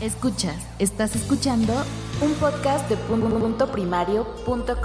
Escuchas, estás escuchando un podcast de punto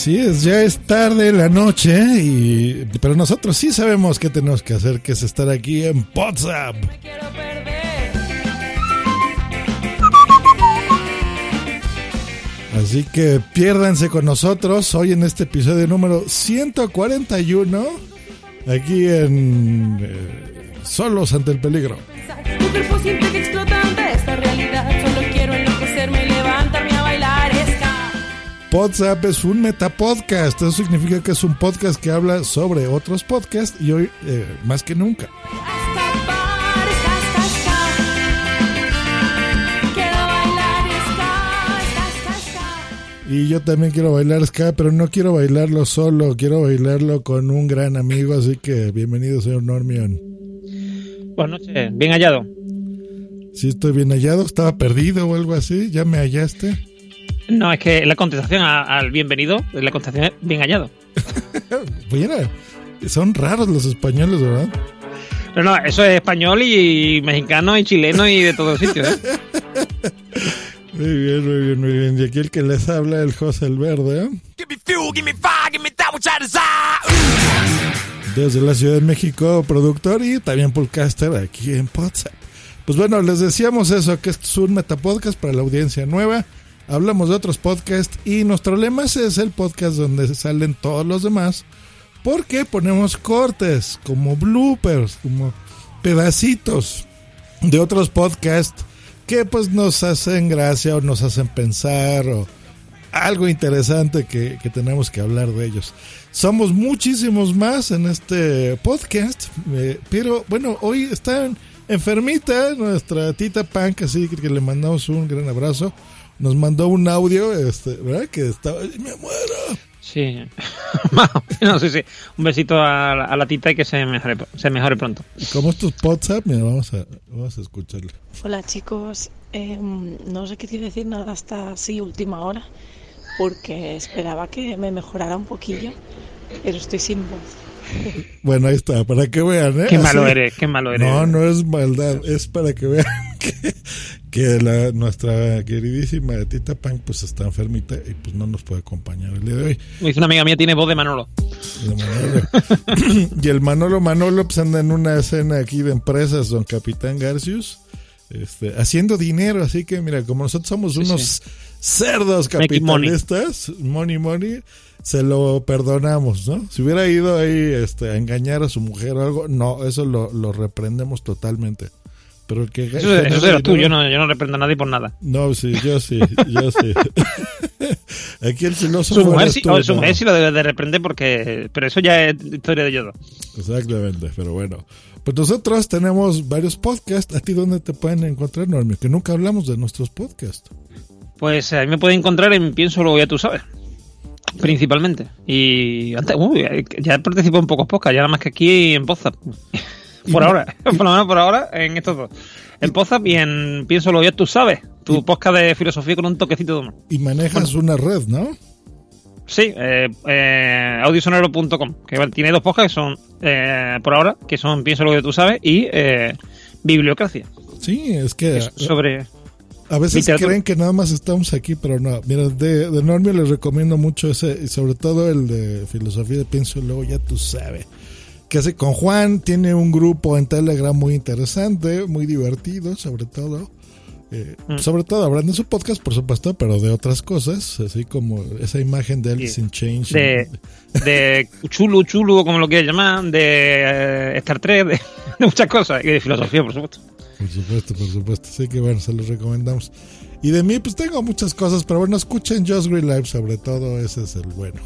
Así es, ya es tarde la noche, y, pero nosotros sí sabemos qué tenemos que hacer, que es estar aquí en WhatsApp. Así que piérdanse con nosotros hoy en este episodio número 141, aquí en eh, Solos ante el Peligro. Tu cuerpo siente que WhatsApp es un metapodcast, eso significa que es un podcast que habla sobre otros podcasts y hoy eh, más que nunca. Y yo también quiero bailar ska, pero no quiero bailarlo solo, quiero bailarlo con un gran amigo, así que bienvenido señor Normion. Buenas noches, bien hallado. Si estoy bien hallado, estaba perdido o algo así, ya me hallaste. No, es que la contestación a- al bienvenido, la contestación es bien hallado. Mira, son raros los españoles, ¿verdad? No, no, eso es español y mexicano y chileno y de todos sitios. ¿eh? Muy bien, muy bien, muy bien. Y aquí el que les habla, el José el Verde, ¿eh? Give me fuel, give me fire, give me that which I desire. desde la Ciudad de México, productor y también podcaster aquí en WhatsApp. Pues bueno, les decíamos eso, que esto es un metapodcast para la audiencia nueva. Hablamos de otros podcasts y nuestro lema es el podcast donde salen todos los demás. Porque ponemos cortes, como bloopers, como pedacitos de otros podcasts que pues nos hacen gracia o nos hacen pensar o algo interesante que, que tenemos que hablar de ellos. Somos muchísimos más en este podcast, eh, pero bueno, hoy está en- enfermita nuestra tita Punk, así que le mandamos un gran abrazo. Nos mandó un audio, este, ¿verdad? Que estaba, "Ay, me muero. Sí. Más o menos, sí, sí. Un besito a la, a la tita y que se mejore, se mejore pronto. Y como estos WhatsApp, mira, vamos a, vamos a escucharle. Hola chicos, Em, no sé qué quiero decir nada hasta así última hora, porque esperaba que me mejorara un poquillo, pero estoy sin voz. Bueno, ahí está, para que vean, ¿eh? Qué malo Así- eres, qué malo eres. No, no es maldad, es para que vean que, que la, nuestra queridísima Tita Punk pues está enfermita y pues no nos puede acompañar el día de hoy. Dice una amiga mía, tiene voz de Manolo. Y el Manolo Manolo pues anda en una escena aquí de empresas, don Capitán Garcius, este, haciendo dinero, así que mira, como nosotros somos Sí, unos sí. cerdos Making money. capitalistas, money money, se lo perdonamos, ¿no? Si hubiera ido ahí este, a engañar a su mujer o algo, no, eso lo, lo reprendemos totalmente. Pero el que Eso, eso eras tú, yo no, yo no reprendo a nadie por nada. No, sí, yo sí, yo sí. Aquí el filósofo Su mujer, sí, tú, o su ¿no? mujer sí lo debe de reprender porque... Pero eso ya es historia de dos. Exactamente, pero bueno. Pues nosotros tenemos varios podcasts. ¿A ti dónde te pueden encontrar, Normio? Que nunca hablamos de nuestros podcasts. Pues a mí me puede encontrar en Pienso Luego Ya Tú Sabes. Principalmente. Y antes, uy, ya participado en pocos podcasts, ya nada más que aquí en Pozap. Por ahora, por lo menos por ahora, en estos dos. En Pozap y en Pienso Luego Ya Tú Sabes. Tu podcast de filosofía con un toquecito de humor. Y manejas una red, ¿no? Sí, eh, eh, audiosonero.com, que tiene dos podcasts que son, eh, por ahora, que son Pienso Luego Ya Tú Sabes y eh, Bibliocracia. Sí, es que Es sobre... a veces literatura. creen que nada más estamos aquí, pero no. Mira, de, de Normio les recomiendo mucho ese, y sobre todo el de filosofía de pienso luego ya tú sabes. Que hace con Juan, tiene un grupo en Telegram muy interesante, muy divertido, sobre todo. Eh, Mm. Sobre todo hablando de su podcast, por supuesto, pero de otras cosas, así como esa imagen de Alice Sí. in Change. De, de chulo, chulo, como lo quieras llamar, de eh, Star Trek, de, de muchas cosas, y de filosofía, por supuesto. Por supuesto, por supuesto. Así que bueno, se los recomendamos. Y de mí, pues tengo muchas cosas, pero bueno, escuchen Just Green Live, sobre todo, ese es el bueno.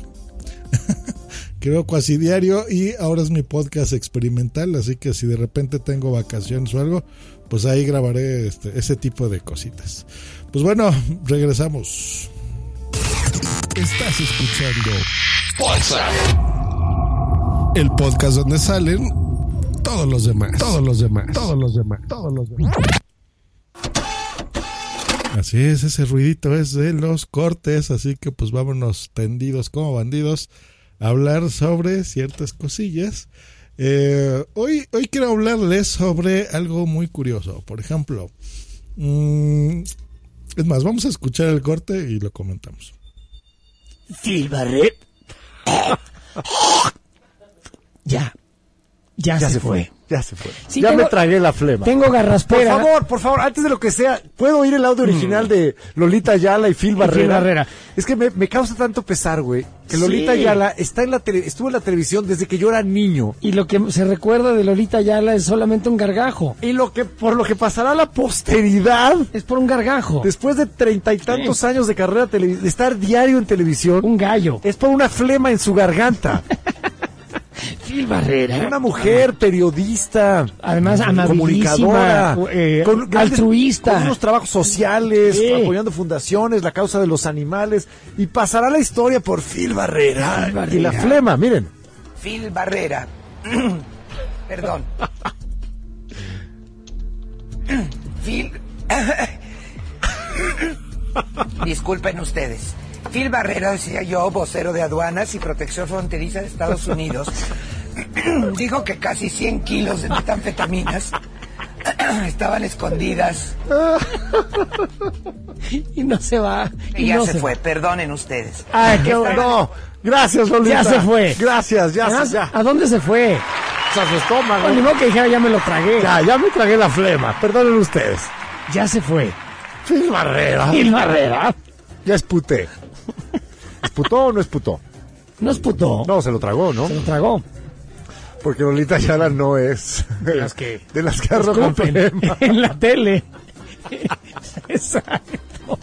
Creo casi diario y ahora es mi podcast experimental, así que si de repente tengo vacaciones o algo, pues ahí grabaré este, ese tipo de cositas. Pues bueno, regresamos. Estás escuchando el podcast donde salen todos los demás, todos los demás, todos los demás, todos los demás. Así es, ese ruidito es de los cortes, así que pues vámonos tendidos como bandidos hablar sobre ciertas cosillas. Eh, hoy, hoy quiero hablarles sobre algo muy curioso. Por ejemplo, mm, es más, vamos a escuchar el corte y lo comentamos. Phil Barret. Ya. Ya, Ya se, se fue. fue, ya se fue. Sí, ya tengo- me tragué la flema. Tengo Por garraspera. favor, por favor, antes de lo que sea, ¿puedo oír el audio original de Lolita Ayala y Phil Barrera? Barrera. Es que me, me causa tanto pesar, güey, que Lolita Sí. Ayala está en la tele- estuvo en la televisión desde que yo era niño. Y lo que se recuerda de Lolita Ayala es solamente un gargajo. Y lo que, por lo que pasará la posteridad, Es por un gargajo. después de treinta y tantos años de carrera, de estar diario en televisión, Un gallo. es por una flema en su garganta. Phil Barrera. Una mujer periodista, Además, comunicadora, eh, con grandes- altruista. con unos trabajos sociales, apoyando fundaciones, la causa de los animales, y pasará la historia por Phil Barrera, Phil Barrera. y la flema, miren. Phil Barrera. Perdón. Phil. Disculpen ustedes. Phil Barrera, decía yo, vocero de aduanas y protección fronteriza de Estados Unidos, dijo que casi 100 kilos de metanfetaminas estaban escondidas Y no se va. y Y ya no se, fue. Perdonen ustedes. Ay, qué bueno. Gracias, Lolita. Ya se fue. Gracias, ya, Además, ya. ¿A dónde se fue? A su estómago. Bueno, modo que dijera, ya me lo tragué. Ya, ya me tragué la flema. Perdonen ustedes. Ya se fue. Phil Barrera. Phil Barrera. Ya esputé. ¿Esputó o no esputó? No esputó. No, se lo tragó, ¿no? Se lo tragó. Porque Lolita Ayala no es de las que- de las que arrojan Escupen en la tele. Exacto.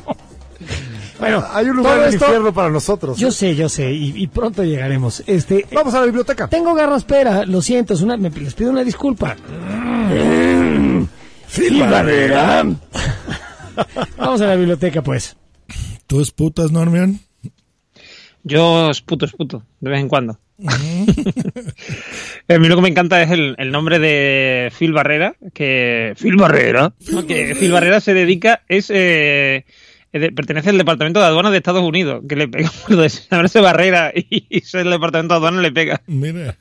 Bueno, Hay un lugar en el infierno para nosotros. Yo sé, yo sé, y, y pronto llegaremos. Este, Vamos a la biblioteca. tengo garraspera, lo siento, es una, me, les pido una disculpa. Phil Barrera. Vamos a la biblioteca, pues. ¿Tú esputas, Normion? Yo esputo, esputo, de vez en cuando. a mí lo que me encanta es el, el nombre de Phil Barrera, que Phil Barrera, ¿no? que Phil Barrera se dedica, es eh, es de- pertenece al Departamento de Aduanas de Estados Unidos, que le pega llamarse Barrera y, y el Departamento de Aduanas le pega. Mira.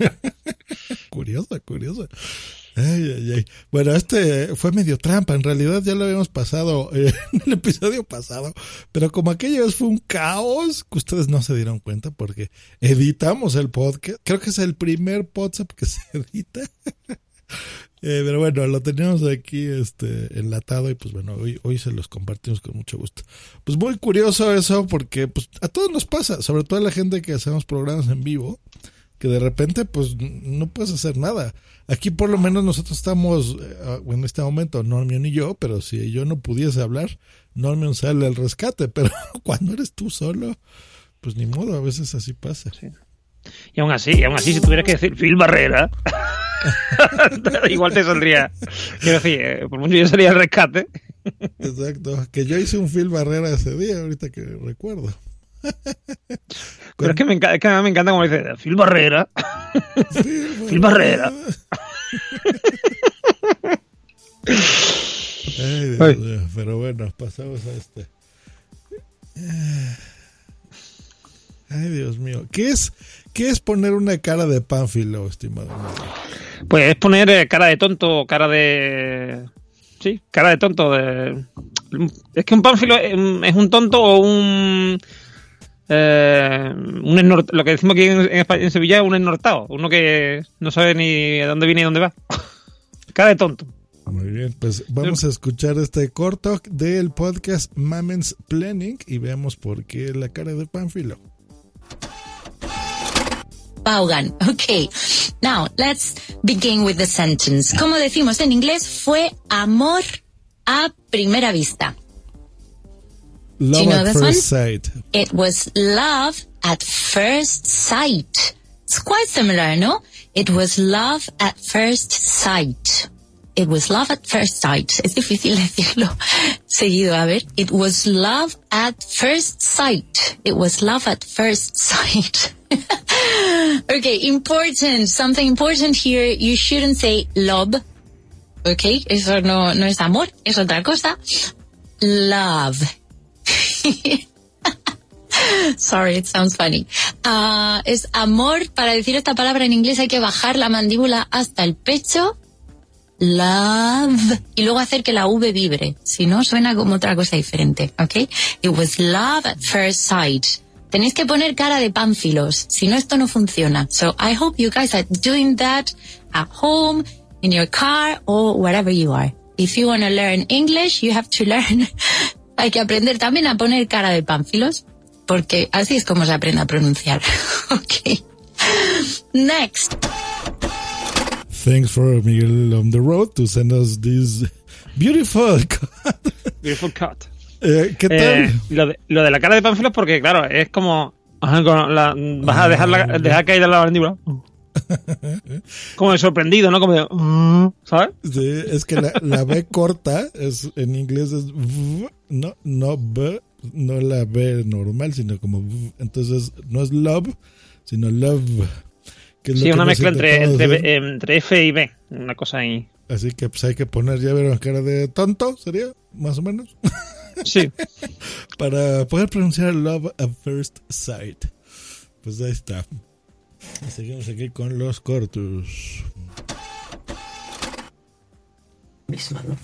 curioso, curioso. Bueno, este fue medio trampa. En realidad ya lo habíamos pasado eh, en el episodio pasado. Pero como aquella vez fue un caos que ustedes no se dieron cuenta porque editamos el podcast. Creo que es el primer podcast que se edita. Eh, pero bueno, lo teníamos aquí este enlatado y pues bueno, hoy, hoy se los compartimos con mucho gusto. Pues muy curioso eso porque pues a todos nos pasa, sobre todo a la gente que hacemos programas en vivo, que de repente pues no puedes hacer nada. Aquí por lo menos nosotros estamos eh, en este momento, Normion y yo, pero si yo no pudiese hablar, Normion sale al rescate, pero cuando eres tú solo, pues ni modo, a veces así pasa. Y aún así, y aún así, si tuvieras que decir Phil Barrera, igual te saldría. Quiero decir, eh, por mucho yo salía al rescate. Exacto, que yo hice un Phil Barrera ese día, ahorita que recuerdo. Pero es que me, enca- es que me encanta como dice Phil Barrera. Phil Barrera. Ay, Dios mío, pero bueno, pasamos a este. Ay, Dios mío. ¿Qué es, qué es poner una cara de pánfilo, estimado? Pues es poner eh, cara de tonto, cara de. Sí, cara de tonto. De... Es que un pánfilo es un tonto o un. Eh, un esnor- lo que decimos aquí en, en España- en Sevilla es un ennortado. Uno que no sabe ni a dónde viene y dónde va. cara de tonto. Muy bien, pues vamos a escuchar este corto del podcast Mamens Planning y veamos por qué la cara de Pánfilo. Vaughan. Okay. Now, let's begin with the sentence. Como decimos en inglés, fue amor a primera vista. Love you know at first one? sight. It was love at first sight. It's quite similar, no? It was love at first sight. It was love at first sight. Es difícil decirlo seguido. A ver. It was love at first sight. It was love at first sight. okay, important. Something important here. You shouldn't say love. Okay, eso no, no es amor, es otra cosa. Love. Sorry, it sounds funny. Ah, es amor. Para decir esta palabra en inglés hay que bajar la mandíbula hasta el pecho. Love. Y luego hacer que la V vibre. Si no, suena como otra cosa diferente. ¿Ok? It was love at first sight. Tenéis que poner cara de pánfilos. Si no, esto no funciona. So I hope you guys are doing that at home, in your car, or wherever you are. If you want to learn English, you have to learn. Hay que aprender también a poner cara de pánfilos. Porque así es como se aprende a pronunciar. ok. Next. Thanks for Miguel on the road to send us this beautiful. Beautiful cut. Eh, ¿Qué tal? Eh, lo, de, lo de la cara de Pánfilo es porque, claro, es como. ajá, con la- vas a dejar, la, dejar caída la mandíbula. Como de sorprendido, ¿no? Como de. "Mm", ¿Sabes? Sí, es que la, la B corta es en inglés es v, no, no B, no la B normal, sino como v. entonces no es love, sino love. que es Sí, una mezcla entre, entre, entre F y B. Una cosa ahí. Así que pues hay que poner, ya vieron, cara de tonto, sería, más o menos. Sí. Para poder pronunciar love at first sight. Pues ahí está. Seguimos aquí con los cortos. misma, ¿no?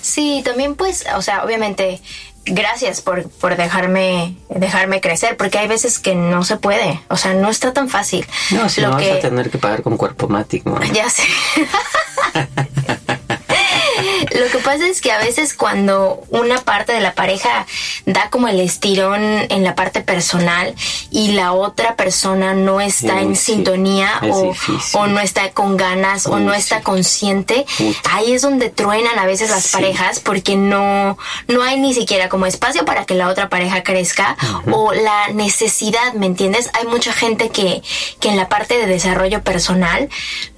Sí, también pues, o sea, obviamente, gracias por, por dejarme, dejarme crecer, porque hay veces que no se puede, o sea, no está tan fácil. No, si Lo no vas que- a tener que pagar con cuerpo mático. ¿no? Ya sé. Lo que pasa es que a veces cuando una parte de la pareja da como el estirón en la parte personal y la otra persona no está Uy, en sí. sintonía Es o, o no está con ganas o no sí. está consciente, Uy. ahí es donde truenan a veces las Sí. parejas porque no, no hay ni siquiera como espacio para que la otra pareja crezca o la necesidad, ¿me entiendes? Hay mucha gente que, que en la parte de desarrollo personal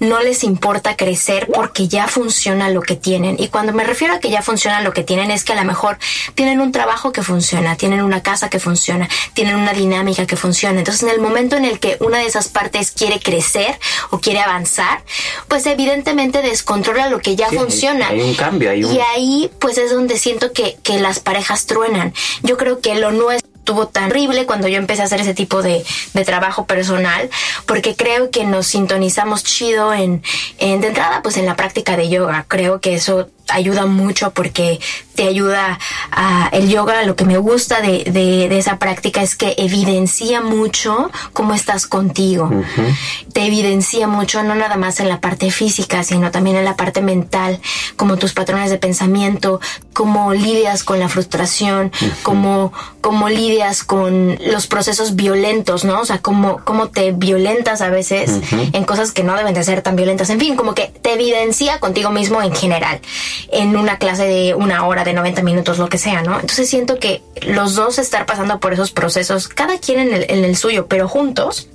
no les importa crecer porque ya funciona lo que tienen. Y cuando me refiero a que ya funciona lo que tienen es que a lo mejor tienen un trabajo que funciona, tienen una casa que funciona, tienen una dinámica que funciona. Entonces en el momento en el que una de esas partes quiere crecer o quiere avanzar, pues evidentemente descontrola lo que ya Sí, funciona. hay un cambio, hay un- Y ahí pues es donde siento que, que las parejas truenan. Yo creo que lo no estuvo tan horrible cuando yo empecé a hacer ese tipo de, de trabajo personal, porque creo que nos sintonizamos chido en, en, de entrada, pues en la práctica de yoga. Creo que eso ayuda mucho porque te ayuda a el yoga. Lo que me gusta de, de, de esa práctica es que evidencia mucho cómo estás contigo te evidencia mucho, no nada más en la parte física, sino también en la parte mental, como tus patrones de pensamiento, cómo lidias con la frustración, cómo, cómo lidias con los procesos violentos, ¿no? O sea, cómo, cómo te violentas a veces en cosas que no deben de ser tan violentas. En fin, como que te evidencia contigo mismo en general, en una clase de una hora, de 90 minutos, lo que sea, ¿no? Entonces siento que los dos estar pasando por esos procesos, cada quien en el, en el suyo, pero juntos,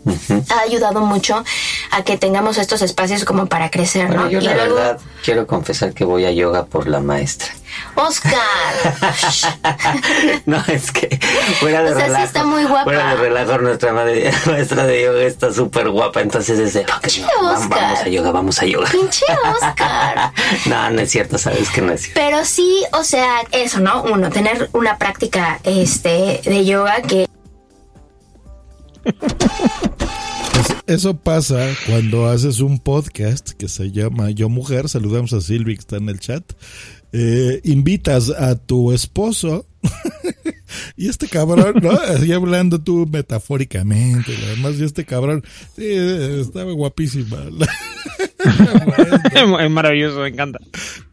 ha ayudado mucho a que tengamos estos espacios como para crecer, Bueno, ¿no? yo y la luego, verdad quiero confesar que voy a yoga por la maestra. Oscar, No, es que fuera de O sea, sí relajo. está muy guapa. Fuera de relajo, nuestra madre, maestra de yoga está súper guapa. Entonces es de, "Ok, Pinche va- Oscar. vamos a yoga, vamos a yoga. pinche Oscar. No, no es cierto, sabes que no es cierto. Pero sí, o sea, eso, ¿no? Uno, tener una práctica este, de yoga que Pues eso pasa cuando haces un podcast que se llama Yo Mujer. Saludamos a Silvi que está en el chat. Eh, invitas a tu esposo y este cabrón, ¿no? Así hablando tú metafóricamente, y además, y este cabrón, sí, estaba guapísima. es maravilloso, me encanta.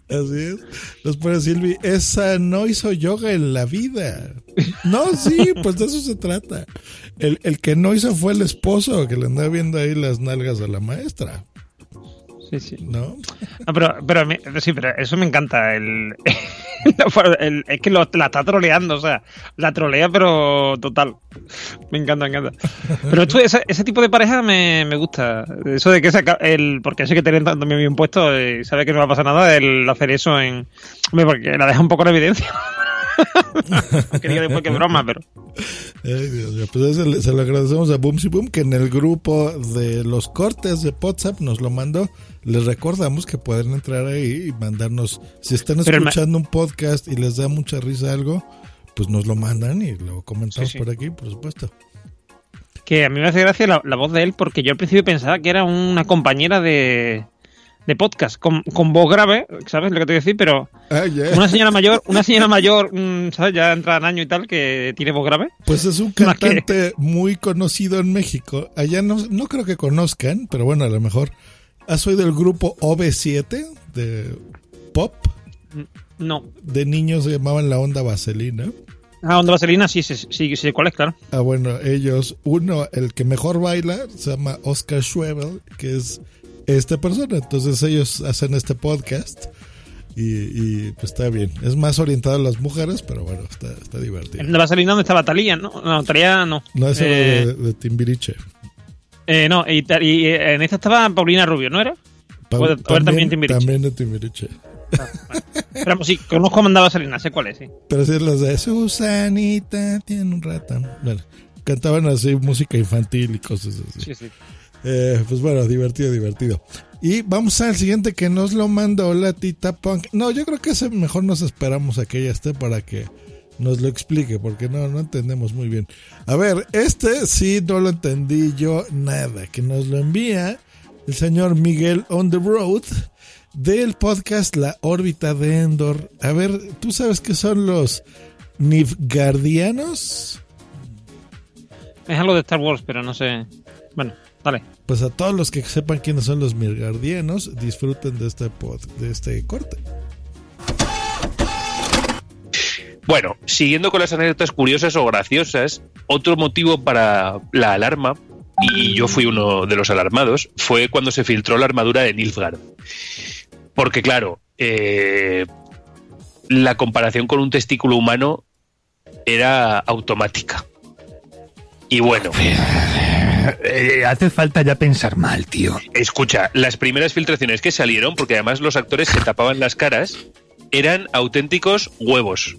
Así es. Nos pone Silvi, esa no hizo yoga en la vida. No, sí, pues de eso se trata. El, el que no hizo fue el esposo que le andaba viendo ahí las nalgas a la maestra. Sí, sí. ¿No? No, pero, pero, me- sí, pero eso me encanta. El, el- es que lo- la está troleando, o sea, la trolea, pero total. Me encanta, me encanta. Pero esto, ese, ese tipo de pareja me, me gusta. Eso de que se el, porque sé que tienen también bien puesto y sabe que no va a pasar nada, el hacer eso en. Hombre, porque la deja un poco en evidencia. Quería después que broma, pero. Ay, Dios mío. Pues le- se lo agradecemos a Boomsy Boom que en el grupo de los cortes de WhatsApp nos lo mandó. Les recordamos que pueden entrar ahí y mandarnos, si están escuchando un podcast y les da mucha risa algo, pues nos lo mandan y lo comentamos Sí, sí. por aquí, por supuesto. Que a mí me hace gracia la, la voz de él porque yo al principio pensaba que era una compañera de, de podcast con, con voz grave, ¿sabes lo que te voy a decir? Pero Ah, una señora mayor, una señora mayor, mm, ¿sabes? Ya entra en año y tal, que tiene voz grave. Pues es un que- cantante muy conocido en México. Allá no, no creo que conozcan, pero bueno, a lo mejor. ¿Has oído el grupo OV7 de pop? No. De niños se llamaban La Onda Vaselina. Ah, Onda Vaselina, sí, sí, sí, sí, ¿cuál es? Claro. Ah, bueno, ellos, uno, el que mejor baila, se llama Oscar Schwebel, que es esta persona. Entonces ellos hacen este podcast y, y, pues está bien. Es más orientado a las mujeres, pero bueno, está, está divertido. Onda Vaselina, ¿dónde estaba Talía? No, no, Talía no. No es Eh, de, de Timbiriche. Eh, no, y, y, eh, en esta estaba Paulina Rubio, ¿no era? Pa- O- o era también Timbiriche. también de Timbiriche. Pero vamos, sí, conozco a Onda Vaselina, sé cuál es, sí. Pero sí, los de Susanita tiene un ratón. Bueno, cantaban así música infantil y cosas así. Sí, sí. Eh, pues bueno, divertido, divertido. Y vamos al siguiente que nos lo mandó la Tita Punk. No, yo creo que ese mejor nos esperamos a que ella esté para que nos lo explique, porque no, no entendemos muy bien. A ver, este sí no lo entendí yo nada. Que nos lo envía el señor Miguel On the Road del podcast La órbita de Endor. A ver, ¿tú sabes qué son los Nifgardianos? Es algo de Star Wars, pero no sé. Bueno, dale. Pues a todos los que sepan quiénes son los Mirgardianos, disfruten de este pod, de este corte. Bueno, siguiendo con las anécdotas curiosas o graciosas, otro motivo para la alarma, y yo fui uno de los alarmados, fue cuando se filtró la armadura de Nilfgaard. Porque claro, eh, la comparación con un testículo humano era automática. Y bueno, Eh, hace falta ya pensar mal, tío. Escucha, las primeras filtraciones que salieron, porque además los actores se tapaban las caras, eran auténticos huevos.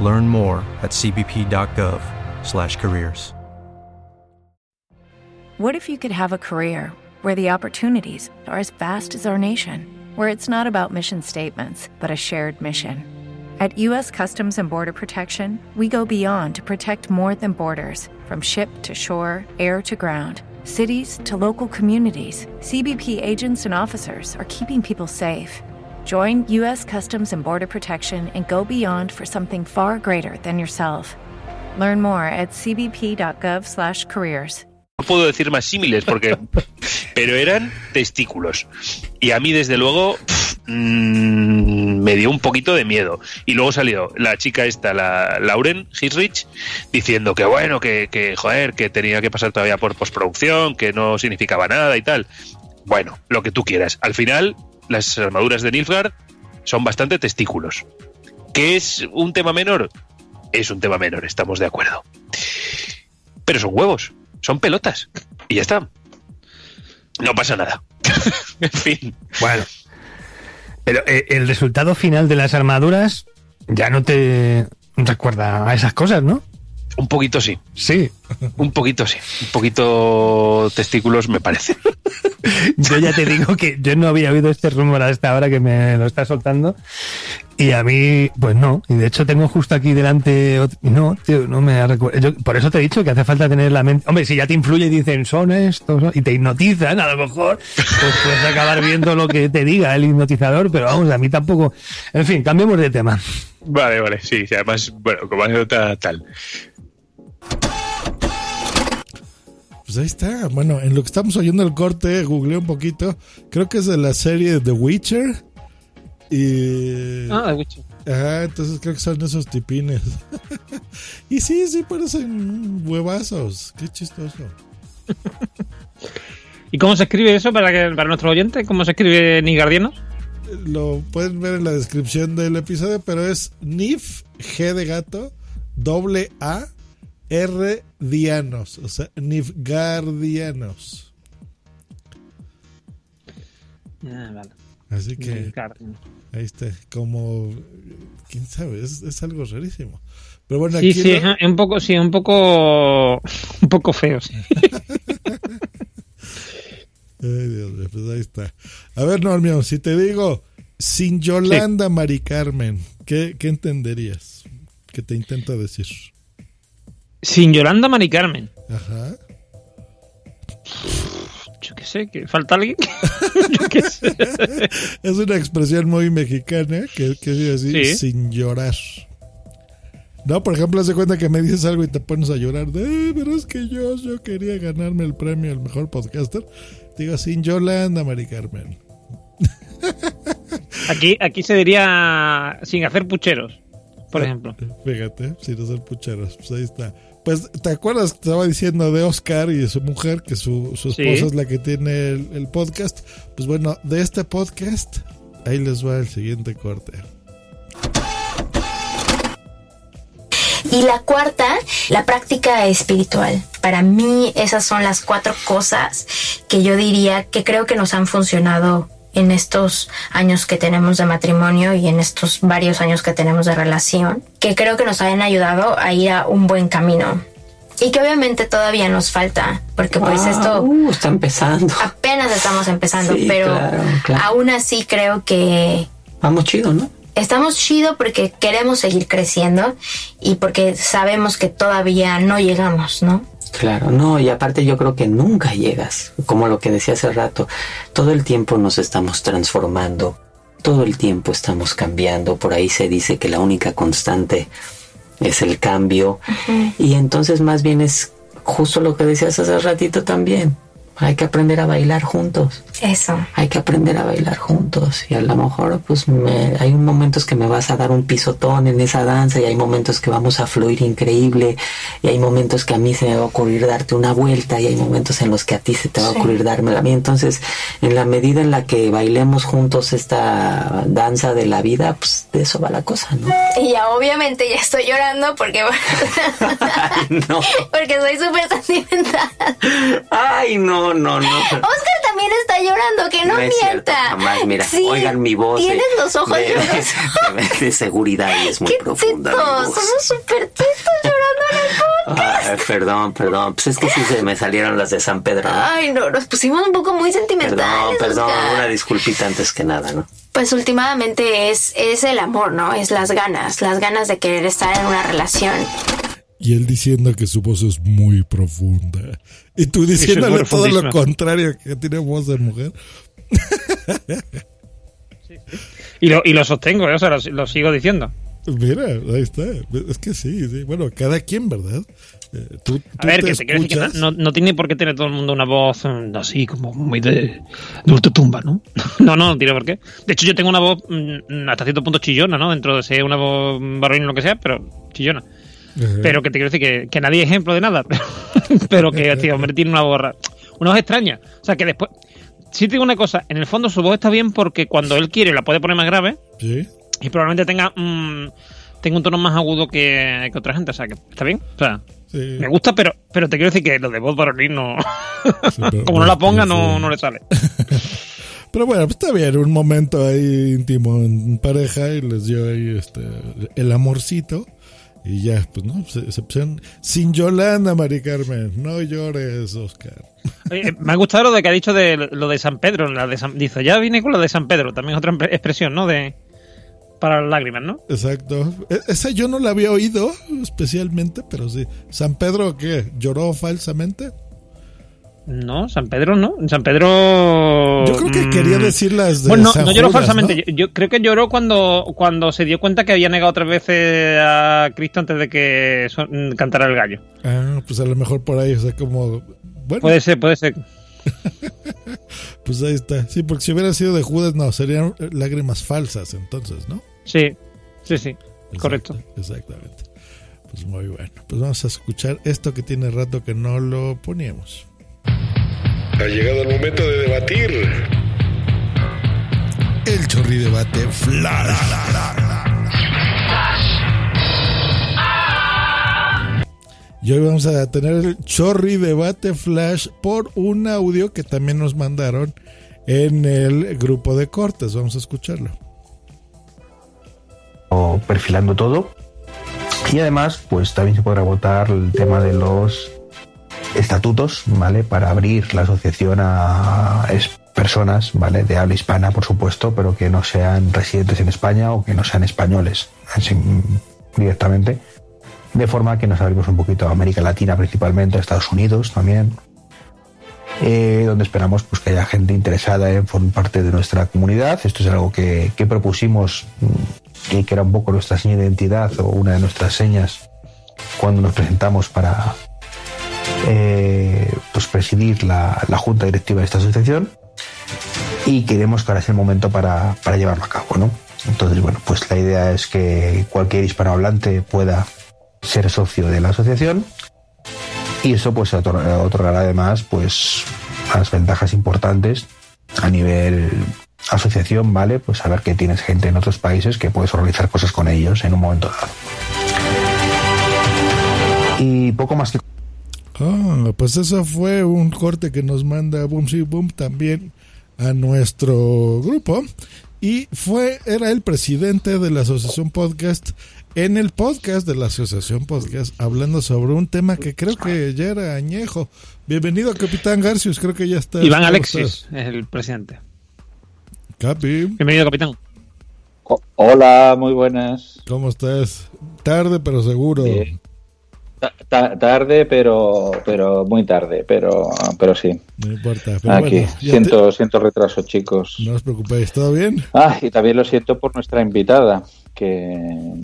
Learn more at cbp.gov/careers. What if you could have a career where the opportunities are as vast as our nation, where it's not about mission statements, but a shared mission? At U.S. Customs and Border Protection, we go beyond to protect more than borders from ship to shore, air to ground. Cities to local communities, CBP agents and officers are keeping people safe. Join U.S. Customs and Border Protection and go beyond for something far greater than yourself. Learn more at cbp.gov/careers. no puedo decir más símiles porque. pero eran testículos. Y a mí, desde luego, mm, me dio un poquito de miedo. Y luego salió la chica esta, la Lauren Hisrich, diciendo que bueno, que, que joder, que tenía que pasar todavía por postproducción, que no significaba nada y tal. Bueno, lo que tú quieras. Al final, las armaduras de Nilfgaard son bastante testículos. ¿Que es un tema menor? Es un tema menor, estamos de acuerdo. Pero son huevos, son pelotas. Y ya está. No pasa nada. en fin. Bueno. Pero eh, el resultado final de las armaduras ya no te recuerda a esas cosas, ¿no? Un poquito sí. Sí. Un poquito sí. Un poquito testículos me parece. Yo ya te digo que yo no había oído este rumor hasta ahora que me lo está soltando. Y a mí, pues no. Y de hecho tengo justo aquí delante. ot- No, tío, no me recuerdo. Por eso te he dicho que hace falta tener la mente. Hombre, si ya te influye y dicen son estos y te hipnotizan, a lo mejor, pues puedes acabar viendo lo que te diga el hipnotizador. Pero vamos, a mí tampoco. En fin, cambiemos de tema. Vale, vale, sí, sí, además, bueno, como anécdota tal. Pues ahí está. Bueno, en lo que estamos oyendo el corte, googleé un poquito. Creo que es de la serie The Witcher. Y. Ah, The Witcher. Ajá, entonces creo que son esos tipines. y sí, sí, parecen huevazos. Qué chistoso. ¿Y cómo se escribe eso para, que, para nuestros oyentes? ¿Cómo se escribe Nigardiano? Lo pueden ver en la descripción del episodio, pero es NIF, G de gato, doble A, R dianos. O sea, Nifgardianos. Ah, vale. Así que ahí está, como quién sabe, es, es algo rarísimo. Pero bueno, Sí, aquí sí, lo- un poco, sí, un poco, un poco feo, sí. Ay, Dios mío, pues ahí está. A ver, Normio, si te digo sin Yolanda Mari Carmen, ¿qué, qué entenderías? ¿Qué te intento decir? Sin Yolanda Mari Carmen. Ajá. Yo qué sé, que falta alguien. Yo qué sé. Es una expresión muy mexicana que quiere decir Sí. sin llorar. No, por ejemplo, haz de cuenta que me dices algo y te pones a llorar de, "Eh, pero es que yo, yo quería ganarme el premio al mejor podcaster. Digo, sin Yolanda, Mari Carmen. Aquí, aquí se diría sin hacer pucheros, por ejemplo. Fíjate, sin hacer pucheros. Pues ahí está. Pues, ¿te acuerdas que estaba diciendo de Oscar y de su mujer, que su, su Sí. esposa es la que tiene el, el podcast? Pues bueno, de este podcast, ahí les va el siguiente corte. Y la cuarta, la práctica espiritual. Para mí esas son las cuatro cosas que yo diría que creo que nos han funcionado en estos años que tenemos de matrimonio y en estos varios años que tenemos de relación, que creo que nos han ayudado a ir a un buen camino. Y que obviamente todavía nos falta, porque pues Ah, esto uh, está empezando. apenas estamos empezando, Sí, pero claro, claro. aún así creo que Vamos chido, ¿no? estamos chido porque queremos seguir creciendo y porque sabemos que todavía no llegamos, ¿no? Claro, no, y aparte yo creo que nunca llegas, como lo que decía hace rato, todo el tiempo nos estamos transformando, todo el tiempo estamos cambiando, por ahí se dice que la única constante es el cambio, y entonces más bien es justo lo que decías hace ratito también, hay que aprender a bailar juntos. Eso. Hay que aprender a bailar juntos y a lo mejor pues me, hay momentos que me vas a dar un pisotón en esa danza y hay momentos que vamos a fluir increíble y hay momentos que a mí se me va a ocurrir darte una vuelta y hay momentos en los que a ti se te va a ocurrir dármela a mí. Entonces, en la medida en la que bailemos juntos esta danza de la vida, pues de eso va la cosa, ¿no? Y ya obviamente ya estoy llorando porque, No. porque soy súper sentimental. Ay, no, no, no. Oscar también está llorando, que no, cierto, mienta. jamás, mira, Sí, oigan mi voz. Tienes eh, los ojos de, llorosos. de- de seguridad y es muy Qué profunda. somos súper tetos llorando en el podcast. Ay, perdón, perdón. Pues es que sí se me salieron las de San Pedro. ¿no? Ay, no, nos pusimos un poco muy Perdón, sentimentales. perdón, Oscar. una disculpita antes que nada, ¿no? Pues últimamente es, es el amor, ¿no? Es las ganas, las ganas de querer estar en una relación. Y él diciendo que su voz es muy profunda. Y tú diciéndole todo lo contrario, que tiene voz de mujer. Y lo, y lo sostengo, ¿eh? o sea, lo, lo sigo diciendo. Mira, ahí está. Es que sí, sí. Bueno, cada quien, ¿verdad? Eh, tú, A tú ver, te que te quiero decir que escuchas. no, no tiene por qué tener todo el mundo una voz mm, así, como muy de, de ultratumba, ¿no? No, no, no tiene por qué. De hecho, yo tengo una voz mm, hasta cierto punto chillona, ¿no? Dentro de ser una voz varonil o lo que sea, pero chillona. Pero que te quiero decir que, que nadie es ejemplo de nada. Pero, pero que, tío, hombre, tiene una voz, ra- una voz extraña. O sea, que después... Sí te digo una cosa, en el fondo su voz está bien porque cuando él quiere la puede poner más grave Sí. y probablemente tenga, tenga un tono más agudo que, que otra gente. O sea, que está bien. O sea, Sí. me gusta, pero, pero te quiero decir que lo de voz varonil no. pero- Como no la ponga, no, no le sale. Pero bueno, pues está bien, un momento ahí íntimo en pareja y les dio ahí este, el amorcito. Y ya, pues no, pusieron sin Yolanda, Mari Carmen. No llores, Oscar. Oye, me ha gustado lo de que ha dicho de lo de San Pedro. La de San- dice, ya vine con lo de San Pedro. También otra expresión, ¿no? De para las lágrimas, ¿no? Exacto. E- Esa yo no la había oído especialmente, pero sí. ¿San Pedro qué? ¿Lloró falsamente? No, San Pedro no. San Pedro. Yo creo que quería decir las de Bueno, no, San no lloró Judas, falsamente. ¿no? Yo, yo creo que lloró cuando, cuando se dio cuenta que había negado tres veces a Cristo antes de que son- cantara el gallo. Ah, pues a lo mejor por ahí, o sea, como... Bueno, Puede ser, puede ser. pues ahí está. Sí, porque si hubiera sido de Judas, no, serían lágrimas falsas entonces, ¿no? Sí, sí, sí. Correcto. Exactamente. Pues muy bueno. Pues vamos a escuchar esto que tiene rato que no lo poníamos. Ha llegado el momento de debatir. El chorri debate flash. Y hoy vamos a tener el chorri debate flash por un audio que también nos mandaron en el grupo de cortes. Vamos a escucharlo. o perfilando todo. Y además, pues también se podrá votar el tema de los estatutos, ¿vale? Para abrir la asociación a personas, ¿vale? De habla hispana, por supuesto, pero que no sean residentes en España o que no sean españoles directamente. De forma que nos abrimos un poquito a América Latina principalmente, a Estados Unidos también, eh, donde esperamos pues, que haya gente interesada en formar parte de nuestra comunidad. Esto es algo que, que propusimos mm, y que era un poco nuestra seña de identidad o una de nuestras señas cuando nos presentamos para eh, pues, presidir la, la junta directiva de esta asociación y queremos que ahora es el momento para, para llevarlo a cabo. ¿no? Entonces, bueno, pues la idea es que cualquier hispanohablante pueda ser socio de la asociación y eso pues otor- otorgará además pues unas ventajas importantes a nivel asociación, ¿vale? Pues saber que tienes gente en otros países que puedes organizar cosas con ellos en un momento dado. Y poco más que Ah, pues eso fue un corte que nos manda Boom Sí Boom también a nuestro grupo. Y fue, era el presidente de la Asociación Podcast en el podcast de la Asociación Podcast hablando sobre un tema que creo que ya era añejo. Bienvenido, Capitán Garcius, creo que ya está. Iván ¿Cómo Alexis estás? es el presidente. Capi. Bienvenido, capitán. Hola, muy buenas. ¿Cómo estás? Tarde, pero seguro. Bien. Ta- ta- tarde, pero pero muy tarde, pero pero sí. No importa. Pero Aquí bueno, siento siento retraso, chicos. no os preocupéis, ¿todo bien? Ah, y también lo siento por nuestra invitada, que,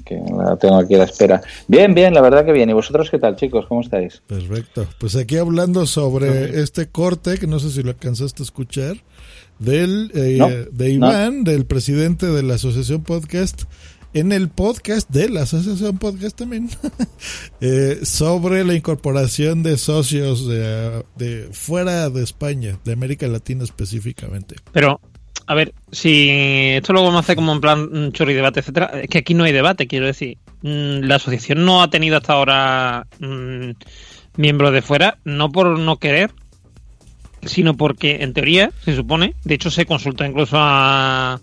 que la tengo aquí a la espera. Bien, bien, la verdad que bien. ¿Y vosotros qué tal, chicos? ¿Cómo estáis? Perfecto. Pues aquí hablando sobre este corte, que no sé si lo alcanzaste a escuchar, del eh, No, de Iván, del presidente de la Asociación Podcast, en el podcast de la Asociación Podcast también, eh, sobre la incorporación de socios de, de fuera de España, de América Latina específicamente. Pero, a ver, si esto lo vamos a hacer como en plan chorri debate, etcétera, es que aquí no hay debate, quiero decir. Mm, La asociación no ha tenido hasta ahora mm, miembros de fuera, no por no querer, sino porque en teoría, se supone, de hecho se consulta incluso a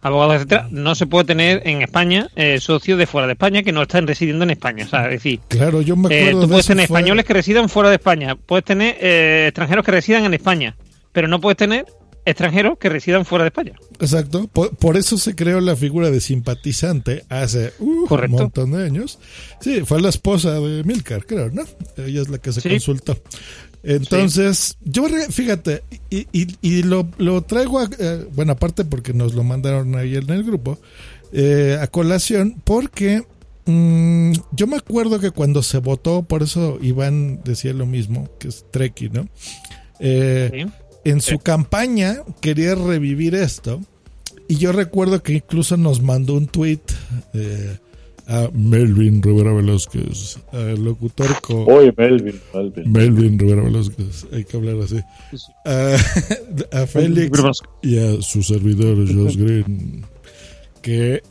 abogados, etcétera, no se puede tener en España eh, socios de fuera de España que no están residiendo en España. O sea, es decir, Claro, yo me eh, acuerdo tú de puedes tener españoles que residan fuera de España, puedes tener eh, extranjeros que residan en España, pero no puedes tener extranjeros que residan fuera de España. Exacto. Por, por eso se creó la figura de simpatizante hace uh, un montón de años. Sí, fue la esposa de Milcar, creo, ¿no? Ella es la que se Sí. consultó. Entonces, yo, fíjate, y, y, y lo, lo traigo, a, eh, bueno, aparte porque nos lo mandaron ahí en el grupo, eh, a colación, porque mm, yo me acuerdo que cuando se votó, por eso Iván decía lo mismo, que es Treki, ¿no? Eh, En su campaña quería revivir esto, y yo recuerdo que incluso nos mandó un tweet eh, a Melvin Rivera Velázquez, al locutor Oye, Melvin, Melvin. Melvin Rivera Velázquez, hay que hablar así. A, a Félix y a su servidor, Josh Green. Que,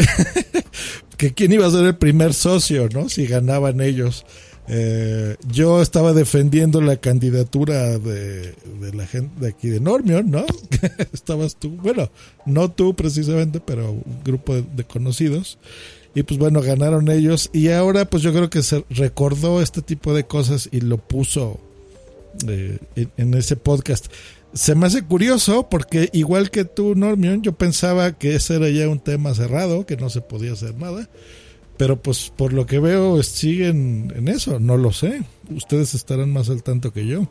que quién iba a ser el primer socio, ¿no? Si ganaban ellos. Eh, yo estaba defendiendo la candidatura de, de la gente de aquí de Normion, ¿no? Estabas tú, bueno, no tú precisamente, pero un grupo de, de conocidos. Y pues bueno, ganaron ellos. Y ahora pues yo creo que se recordó este tipo de cosas y lo puso eh, en, en ese podcast. Se me hace curioso porque igual que tú, Normion, yo pensaba que ese era ya un tema cerrado, que no se podía hacer nada. Pero pues por lo que veo siguen en eso, no lo sé. Ustedes estarán más al tanto que yo.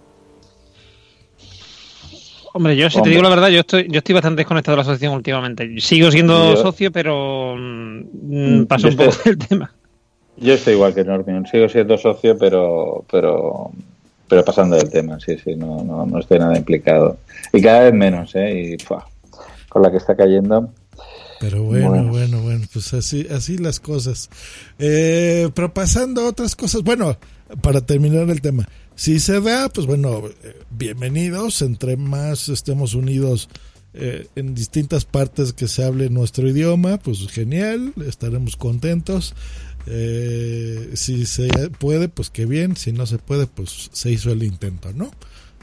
Hombre, yo si te digo la verdad, yo estoy, yo estoy bastante desconectado de la asociación últimamente. Sigo siendo Yo- socio, pero mm, Mm, paso un poco estoy- del tema. Yo estoy igual que Normion, sigo siendo socio, pero pero pero pasando del tema, sí, sí, no, no, no estoy nada implicado. Y cada vez menos, ¿eh? Y ¡fua! con la que está cayendo. Pero bueno, Bueno. bueno, bueno, pues así, así las cosas. Eh, pero pasando a otras cosas, bueno, para terminar el tema, si se da, pues bueno, eh, bienvenidos, entre más estemos unidos eh, en distintas partes que se hable nuestro idioma, pues genial, estaremos contentos. Eh, si se puede, pues qué bien, si no se puede, pues se hizo el intento, ¿no?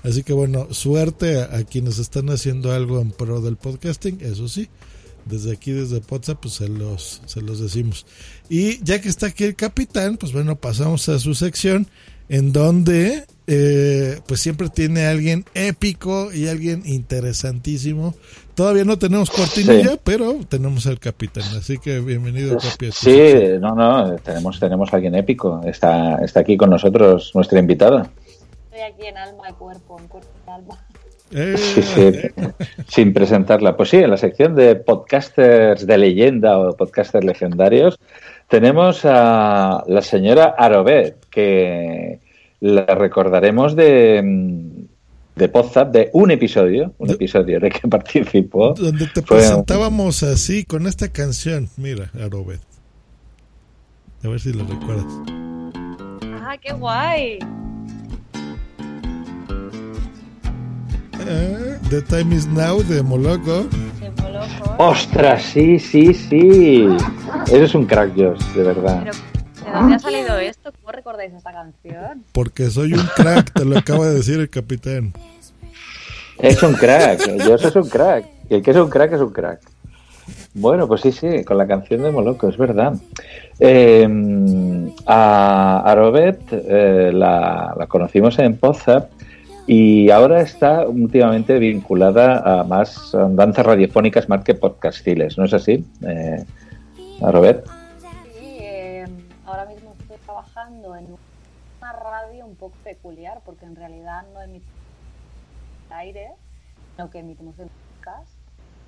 Así que bueno, suerte a, quienes están haciendo algo en pro del podcasting, eso sí. Desde aquí, desde WhatsApp, pues se los, se los decimos. Y ya que está aquí el capitán, pues bueno, pasamos a su sección en donde eh, pues siempre tiene alguien épico y alguien interesantísimo. Todavía no tenemos cortinilla, Sí. pero tenemos al capitán. Así que bienvenido, tu Sí, sección. no, no, tenemos tenemos a alguien épico. Está está aquí con nosotros nuestra invitada. Estoy aquí en alma y cuerpo, en cuerpo y alma. Eh, Sí, sí, sin presentarla. Pues sí, en la sección de podcasters de leyenda o podcasters legendarios tenemos a la señora Arobet, que la recordaremos de, de Podzap, de un episodio, un episodio de que participó. Donde te Fue- presentábamos así, con esta canción. Mira, Arobet. A ver si lo recuerdas. ¡Ah, qué guay! Eh, The Time Is Now de Moloco. ¡Ostras! Sí, sí, sí. Eres un crack, Josh, de verdad. ¿De dónde ha salido esto? ¿Cómo recordáis esta canción? Porque soy un crack, te lo acaba de decir el capitán. Es un crack, Josh es un crack. Y el que es un crack es un crack. Bueno, pues sí, sí, con la canción de Moloco, es verdad. Eh, a, a Robert eh, la, la conocimos en Podzap y ahora está últimamente vinculada a más danzas radiofónicas más que podcastiles, ¿no es así? Eh, Robert. Sí, eh, ahora mismo estoy trabajando en una radio un poco peculiar porque en realidad no emitimos aire, sino que emitimos en podcast.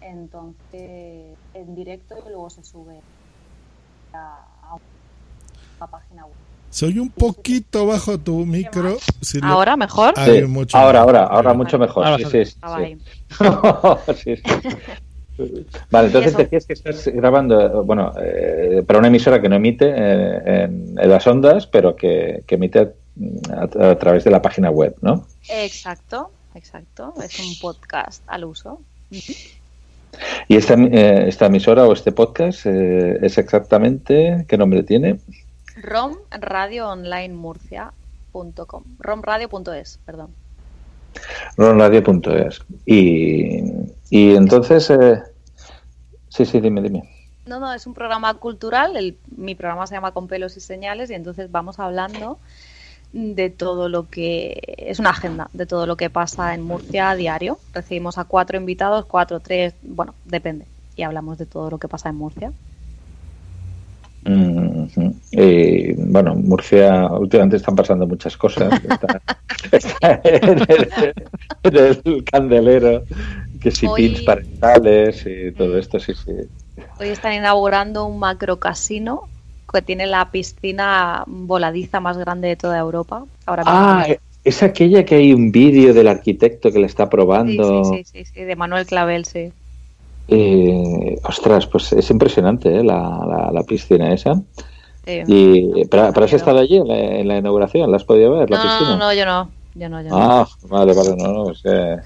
Entonces, en directo y luego se sube a, a una página web. Soy un poquito bajo tu micro. si lo- ¿Ahora mejor? Ay, Sí, mucho ahora, mejor. ahora, ahora mucho mejor. Ahora Sí, sí. sí, sí. Vale, entonces decías que estás grabando, bueno, eh, para una emisora que no emite eh, en, en las ondas, pero que, que emite a, a través de la página web, ¿no? Exacto, exacto. Es un podcast al uso. Y esta, eh, esta emisora o este podcast eh, es exactamente, ¿qué nombre tiene? romradioonlinemurcia.com romradio.es, perdón. ronradio.es. Y, y entonces, eh, sí, sí, dime, dime. No, no, es un programa cultural. El, mi programa se llama Con pelos y señales y entonces vamos hablando de todo lo que es una agenda de todo lo que pasa en Murcia a diario. Recibimos a cuatro invitados, cuatro, tres, bueno, depende. Y hablamos de todo lo que pasa en Murcia. Y, bueno, Murcia últimamente están pasando muchas cosas. Está, está en, el, en el candelero, que si Hoy- pins parentales y todo esto, sí, sí. Hoy están inaugurando un macro casino que tiene la piscina voladiza más grande de toda Europa. Ahora mismo. Ah, es aquella que hay un vídeo del arquitecto que le está sí, probando. sí, sí, sí, sí, de Manuel Clavel, sí. Eh, ostras, pues es impresionante ¿eh? la, la, la piscina esa. Sí. Y, ¿pero, pero has estado allí en la, en la inauguración? ¿La has podido ver, la No, piscina? no, no, yo no. Yo no, yo no. Ah, vale, vale, no, no, es que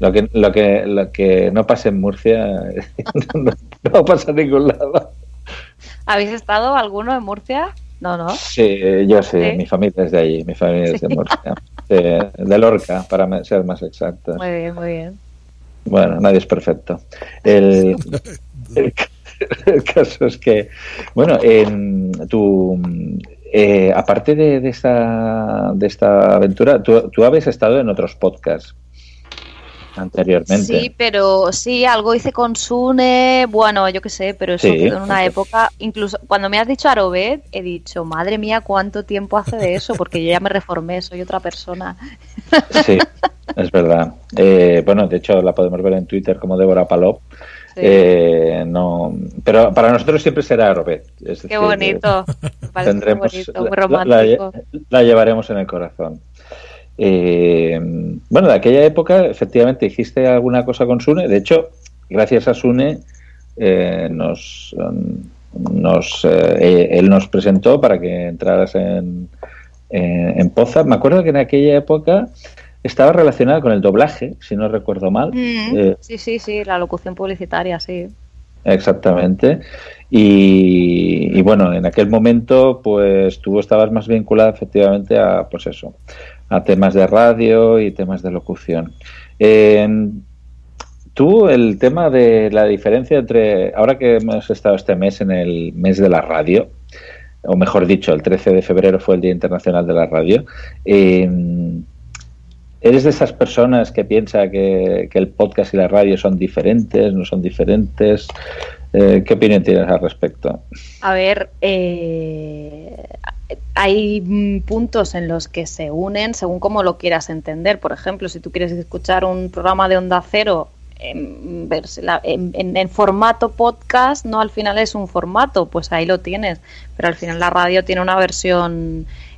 lo que, lo que, lo que no pasa en Murcia no, pasa en ningún lado. ¿Habéis estado alguno en Murcia? No, no. Sí, yo Sí. mi familia es de allí, mi familia es de Murcia, de Lorca, para ser más exacto. Muy bien, muy bien. Bueno, nadie es perfecto. El, el, el caso es que, bueno, en tu, Eh, aparte de, de esta, de esta aventura, tú, tú habías estado en otros podcasts anteriormente. Sí, pero sí, algo hice con Sune, bueno, yo qué sé, pero eso Sí. fue en una época, incluso cuando me has dicho Arobet, he dicho, madre mía, cuánto tiempo hace de eso, porque yo ya me reformé, soy otra persona. Sí, es verdad. Eh, bueno, de hecho la podemos ver en Twitter como Débora Palop. Eh, no, pero para nosotros siempre será Robet. Es Qué decir, bonito, tendremos bonito, muy la- romántico. La, la llevaremos en el corazón. Eh, bueno, de aquella época, efectivamente, hiciste alguna cosa con Sune. De hecho, gracias a Sune, eh, nos, nos, eh, él nos presentó para que entraras en, en, Poza. Me acuerdo que en aquella época estaba relacionada con el doblaje, si no recuerdo mal. Mm, sí, sí, sí, la locución publicitaria, sí. Exactamente. Y, y bueno, en aquel momento, pues tú estabas más vinculada efectivamente a, pues eso, a temas de radio y temas de locución. Tú, el tema de la diferencia entre, ahora que hemos estado este mes en el mes de la radio, o mejor dicho, el 13 de febrero fue el Día Internacional de la Radio, ¿Eres de esas personas que piensa que, que el podcast y la radio son diferentes, no son diferentes? Eh, ¿Qué opinión tienes al respecto? A ver, eh, hay mm, puntos en los que se unen según cómo lo quieras entender. Por ejemplo, si tú quieres escuchar un programa de Onda Cero en- en- en formato podcast, no al final es un formato, pues ahí lo tienes. Pero al final la radio tiene una versión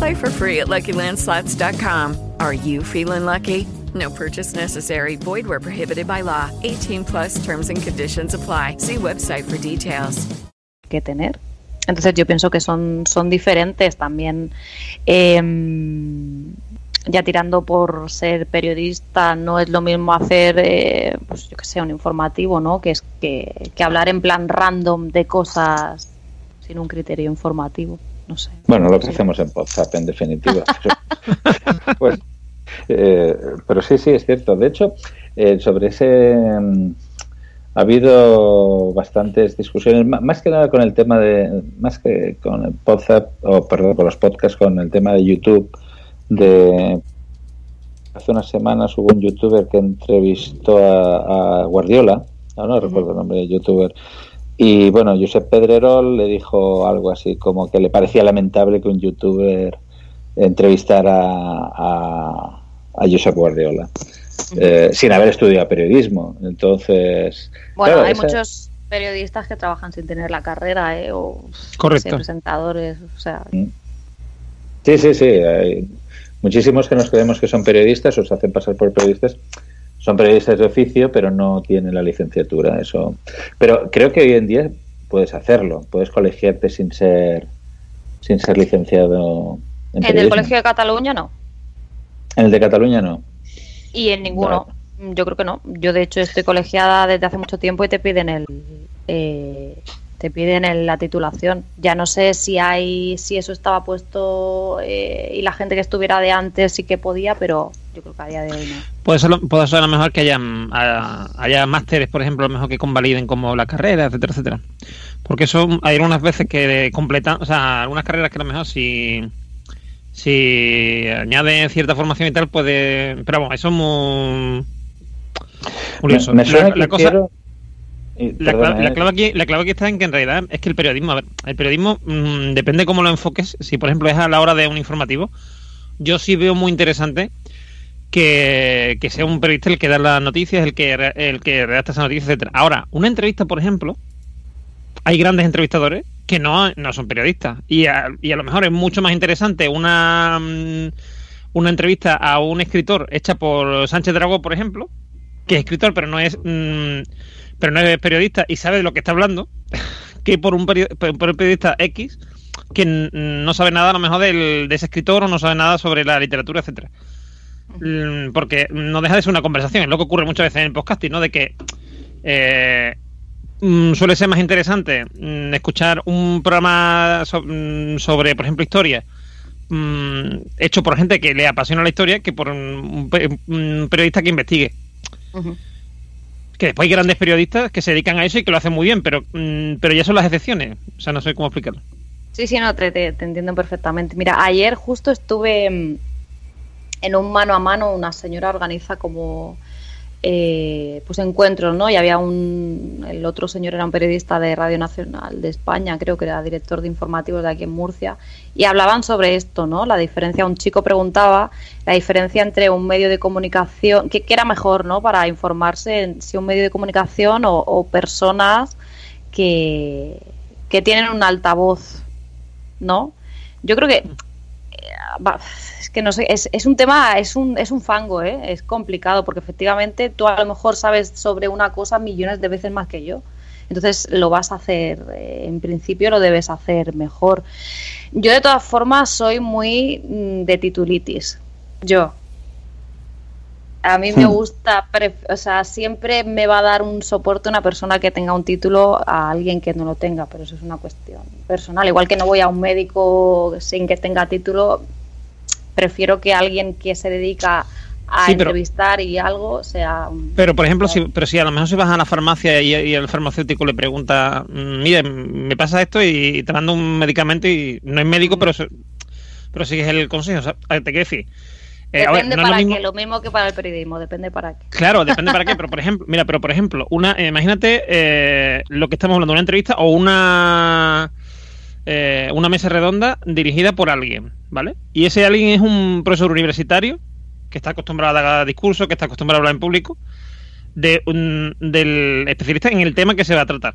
Play for free at LuckyLandSlots.com. Are you feeling lucky? No purchase necessary. Void where prohibited by law. 18 plus terms and conditions apply. See website for details. que tener. Entonces yo pienso que son, son diferentes también. eh, ya tirando por ser periodista, no es lo mismo hacer, eh, pues yo que sé, un informativo, ¿no? Que es que, que hablar en plan random de cosas sin un criterio informativo. No sé. Bueno, lo que hacemos en WhatsApp, en definitiva. pues, eh, pero sí, sí, es cierto. De hecho, eh, sobre ese... mm, ha habido bastantes discusiones, más que nada con el tema de, más que con el WhatsApp, o perdón, con los podcasts, con el tema de YouTube, de hace unas semanas hubo un youtuber que entrevistó a, a Guardiola, no, no recuerdo el nombre del youtuber, y bueno, Josep Pedrerol le dijo algo así como que le parecía lamentable que un youtuber entrevistara a, a Josep Guardiola. eh, sin haber estudiado periodismo. Entonces, Bueno, claro, hay esa- muchos periodistas que trabajan sin tener la carrera, ¿eh? O Correcto. no sé, presentadores, o sea, Sí, sí, sí. Hay muchísimos que nos creemos que son periodistas o se hacen pasar por periodistas. Son periodistas de oficio, pero no tienen la licenciatura. Eso. Pero creo que hoy en día puedes hacerlo. Puedes colegiarte sin ser sin ser licenciado en en el. Colegio de Cataluña no. En el de Cataluña no. Y en ninguno. Yo creo que no. Yo de hecho estoy colegiada desde hace mucho tiempo y te piden el eh, te piden el- la titulación. Ya no sé si hay si eso estaba puesto eh, y la gente que estuviera de antes sí que podía, pero yo creo que a día de hoy no. Puede ser, puede ser a lo mejor que haya, haya, haya másteres, por ejemplo, a lo mejor que convaliden como la carrera, etcétera, etcétera. Porque eso hay algunas veces que completan, o sea, algunas carreras que a lo mejor si, si añade cierta formación y tal, puede. Pero vamos, eso es muy. curioso. Me, me suena La- la que cosa- quiero- y, la, perdona, cla- la eh, clave aquí, la clave aquí está en que en realidad es que el periodismo, a ver, el periodismo mm, depende cómo lo enfoques. Si por ejemplo es a la hora de un informativo, yo sí veo muy interesante que, que sea un periodista el que da las noticias, el que, el que redacta esas noticias, etcétera. Ahora, una entrevista, por ejemplo, hay grandes entrevistadores que no, no son periodistas. Y a, y a lo mejor es mucho más interesante una, mm, una entrevista a un escritor hecha por Sánchez Dragó, por ejemplo, que es escritor, pero no es, mm, pero no es periodista y sabe de lo que está hablando, que por un, perio- por un periodista X que no sabe nada a lo mejor del, de ese escritor o no sabe nada sobre la literatura, etcétera. Mm, Porque no deja de ser una conversación, es lo que ocurre muchas veces en el podcasting, ¿no? De que eh, mm, suele ser más interesante mm, escuchar un programa so- sobre, por ejemplo, historia hecho por gente que le apasiona la historia que por un, un pe- un periodista que investigue. Que después hay grandes periodistas que se dedican a eso y que lo hacen muy bien, pero, pero ya son las excepciones. O sea, no sé cómo explicarlo. Sí, sí, no, te, te- te entiendo perfectamente. Mira, ayer justo estuve en un mano a mano, una señora organiza como eh, pues encuentros, ¿no? Y había un, el otro señor era un periodista de Radio Nacional de España, creo que era director de informativos de aquí en Murcia, y hablaban sobre esto, ¿no? La diferencia, un chico preguntaba la diferencia entre un medio de comunicación, ¿qué, era mejor, ¿no? Para informarse, si un medio de comunicación o, o personas que, que tienen un altavoz, ¿no? Yo creo que es que no sé, es, es un tema, es un, es un fango, ¿eh? es complicado porque efectivamente tú a lo mejor sabes sobre una cosa millones de veces más que yo. Entonces lo vas a hacer, eh, en principio lo debes hacer mejor. Yo de todas formas soy muy mm, de titulitis. Yo. A mí me Hmm. gusta, o sea, siempre me va a dar un soporte una persona que tenga un título a alguien que no lo tenga, pero eso es una cuestión personal. Igual que no voy a un médico sin que tenga título, prefiero que alguien que se dedica a Sí, pero- entrevistar y algo sea. Pero, por ejemplo, si, pero si a lo mejor si vas a la farmacia y, y el farmacéutico le pregunta, mm, mire, me pasa esto y te mando un medicamento y no es médico, pero, se- pero sí que es el consejo. O sea, te quiero decir. Eh, ver, Depende no lo para mismo- qué, lo mismo que para el periodismo, depende para qué. Claro, depende para qué, pero por ejemplo, mira, pero por ejemplo, una, eh, imagínate eh, lo que estamos hablando, una entrevista o una eh, una mesa redonda dirigida por alguien, ¿vale? Y ese alguien es un profesor universitario que está acostumbrado a dar discursos, que está acostumbrado a hablar en público, de un- del especialista en el tema que se va a tratar.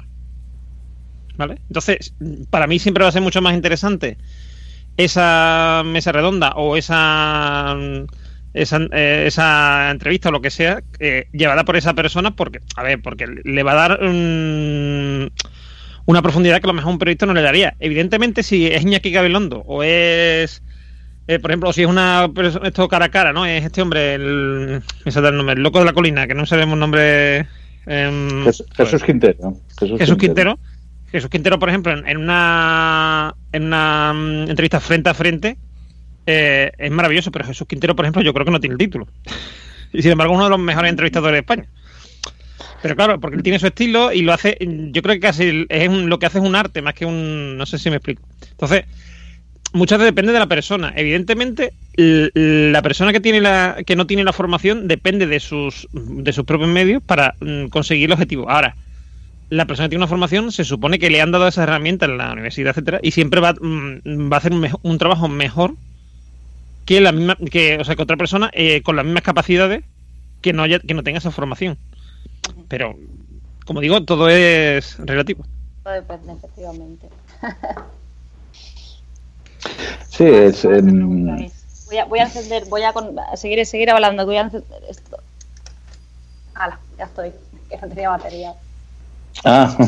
¿Vale? Entonces, para mí siempre va a ser mucho más interesante esa mesa redonda o esa esa, eh, esa entrevista o lo que sea eh, llevada por esa persona porque a ver porque le va a dar mm, una profundidad que a lo mejor un periodista no le daría evidentemente si es Iñaki Gabilondo o es eh, por ejemplo si es una persona esto cara a cara no es este hombre el, el nombre el loco de la colina que no sabemos nombre em, Jes- Jesús Quintero. Jesús, Jesús Quintero. Jesús Quintero, por ejemplo, en, una en una mm, entrevista frente a frente eh, es maravilloso, pero Jesús Quintero, por ejemplo, yo creo que no tiene el título. Y sin embargo, es uno de los mejores entrevistadores de España. Pero claro, porque él tiene su estilo y lo hace, yo creo que casi es un- lo que hace es un arte más que un, no sé si me explico. Entonces, muchas veces depende de la persona. Evidentemente, la persona que tiene la que no tiene la formación depende de sus de sus propios medios para mm, conseguir el objetivo. Ahora, la persona que tiene una formación se supone que le han dado esas herramientas en la universidad, etcétera, y siempre va, mm, va a hacer un, mejo- un trabajo mejor que la misma, que, o sea, que otra persona eh, con las mismas capacidades que no haya, que no tenga esa formación. Pero, como digo, todo es relativo. Todo depende, efectivamente. Sí, es. em, Voy a, voy a encender, voy a con- a seguir, seguir hablando, voy a encender esto. Hala, ya estoy, que no tenía batería. Ah.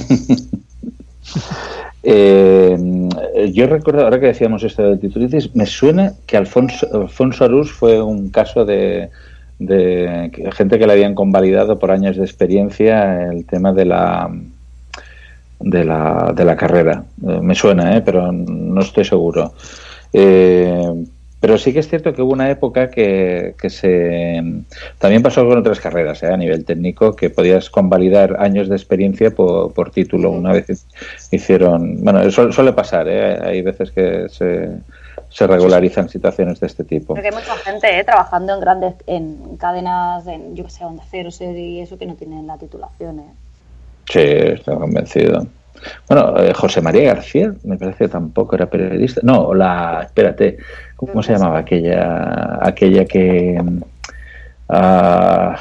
Eh, yo recuerdo, ahora que decíamos esto de titulitis, me suena que Alfonso, Alfonso Arús fue un caso de, de gente que le habían convalidado por años de experiencia el tema de la de la, de la carrera. Eh, me suena, ¿eh? pero no estoy seguro. Eh, pero sí que es cierto que hubo una época que, que se también pasó con otras carreras ¿eh? a nivel técnico que podías convalidar años de experiencia por, por título. Una vez hicieron, bueno, eso suele pasar, ¿eh? hay veces que se, se regularizan situaciones de este tipo. Porque hay mucha gente eh, trabajando en grandes, en cadenas, en, yo que sé, Onda Cero, y eso que no tienen la titulación. ¿eh? Sí, estoy convencido. Bueno, eh, José María García, me parece que tampoco era periodista. No, la, espérate, ¿cómo se llamaba aquella, aquella que, a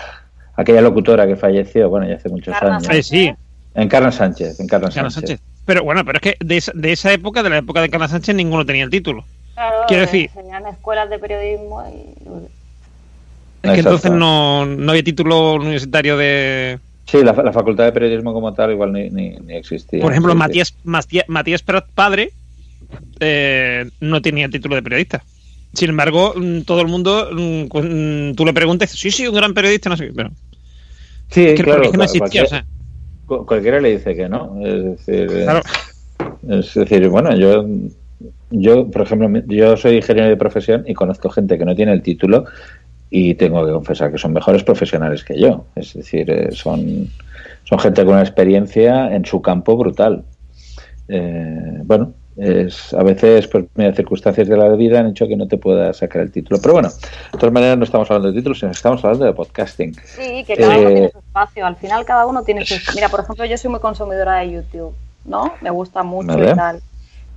aquella locutora que falleció, bueno, ya hace muchos años. Sánchez. Sí. Encarna Sánchez, Encarna Sánchez. Sánchez. Pero bueno, pero es que de esa, de esa época, de la época de Encarna Sánchez, ninguno tenía el título. Claro, Quiero decir- enseñan escuelas de periodismo y... Es que entonces no, no había título universitario de... Sí, la, la facultad de periodismo como tal igual ni, ni, ni existía. Por ejemplo, Sí, sí. Matías, Matías, Matías Prat padre eh, no tenía título de periodista. Sin embargo, mm, todo el mundo, mm, mm, tú le preguntas, sí, sí, un gran periodista, no sé qué, pero... Sí, es que claro, no existía, o sea, cualquiera le dice que no. Es decir, eh, Claro. es decir, bueno, yo, yo, por ejemplo, yo soy ingeniero de profesión y conozco gente que no tiene el título y tengo que confesar que son mejores profesionales que yo. Es decir, eh, son, son gente con una experiencia en su campo brutal. Eh, bueno, es, a veces, pues, mira, circunstancias de la vida han hecho que no te pueda sacar el título. Pero bueno, de todas maneras no estamos hablando de títulos, sino estamos hablando de podcasting. Sí, que cada uno Eh, tiene su espacio. Al final cada uno tiene su... Mira, por ejemplo, yo soy muy consumidora de YouTube, ¿no? Me gusta mucho Vale. y tal.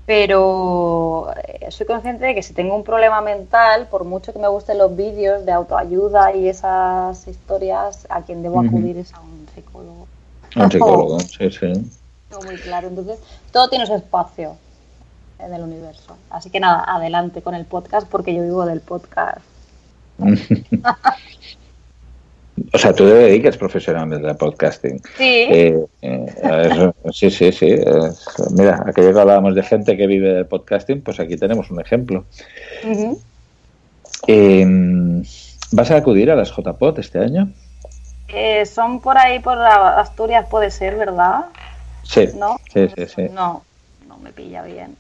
Pero eh, soy consciente de que si tengo un problema mental, por mucho que me gusten los vídeos de autoayuda y esas historias, a quien debo acudir es a un psicólogo. Un psicólogo, sí, sí. No muy claro. Entonces, todo tiene su espacio en el universo. Así que nada, adelante con el podcast porque yo vivo del podcast. O sea, tú te dedicas profesionalmente al podcasting. Sí. Eh, eh, eso- sí, sí, sí. es- mira, aquello que hablábamos de gente que vive del podcasting, pues aquí tenemos un ejemplo. Eh, ¿Vas a acudir a las JPOT este año? Eh, son por ahí, por Asturias, puede ser, ¿verdad? Sí, ¿No? sí, sí, sí. No, no me pilla bien.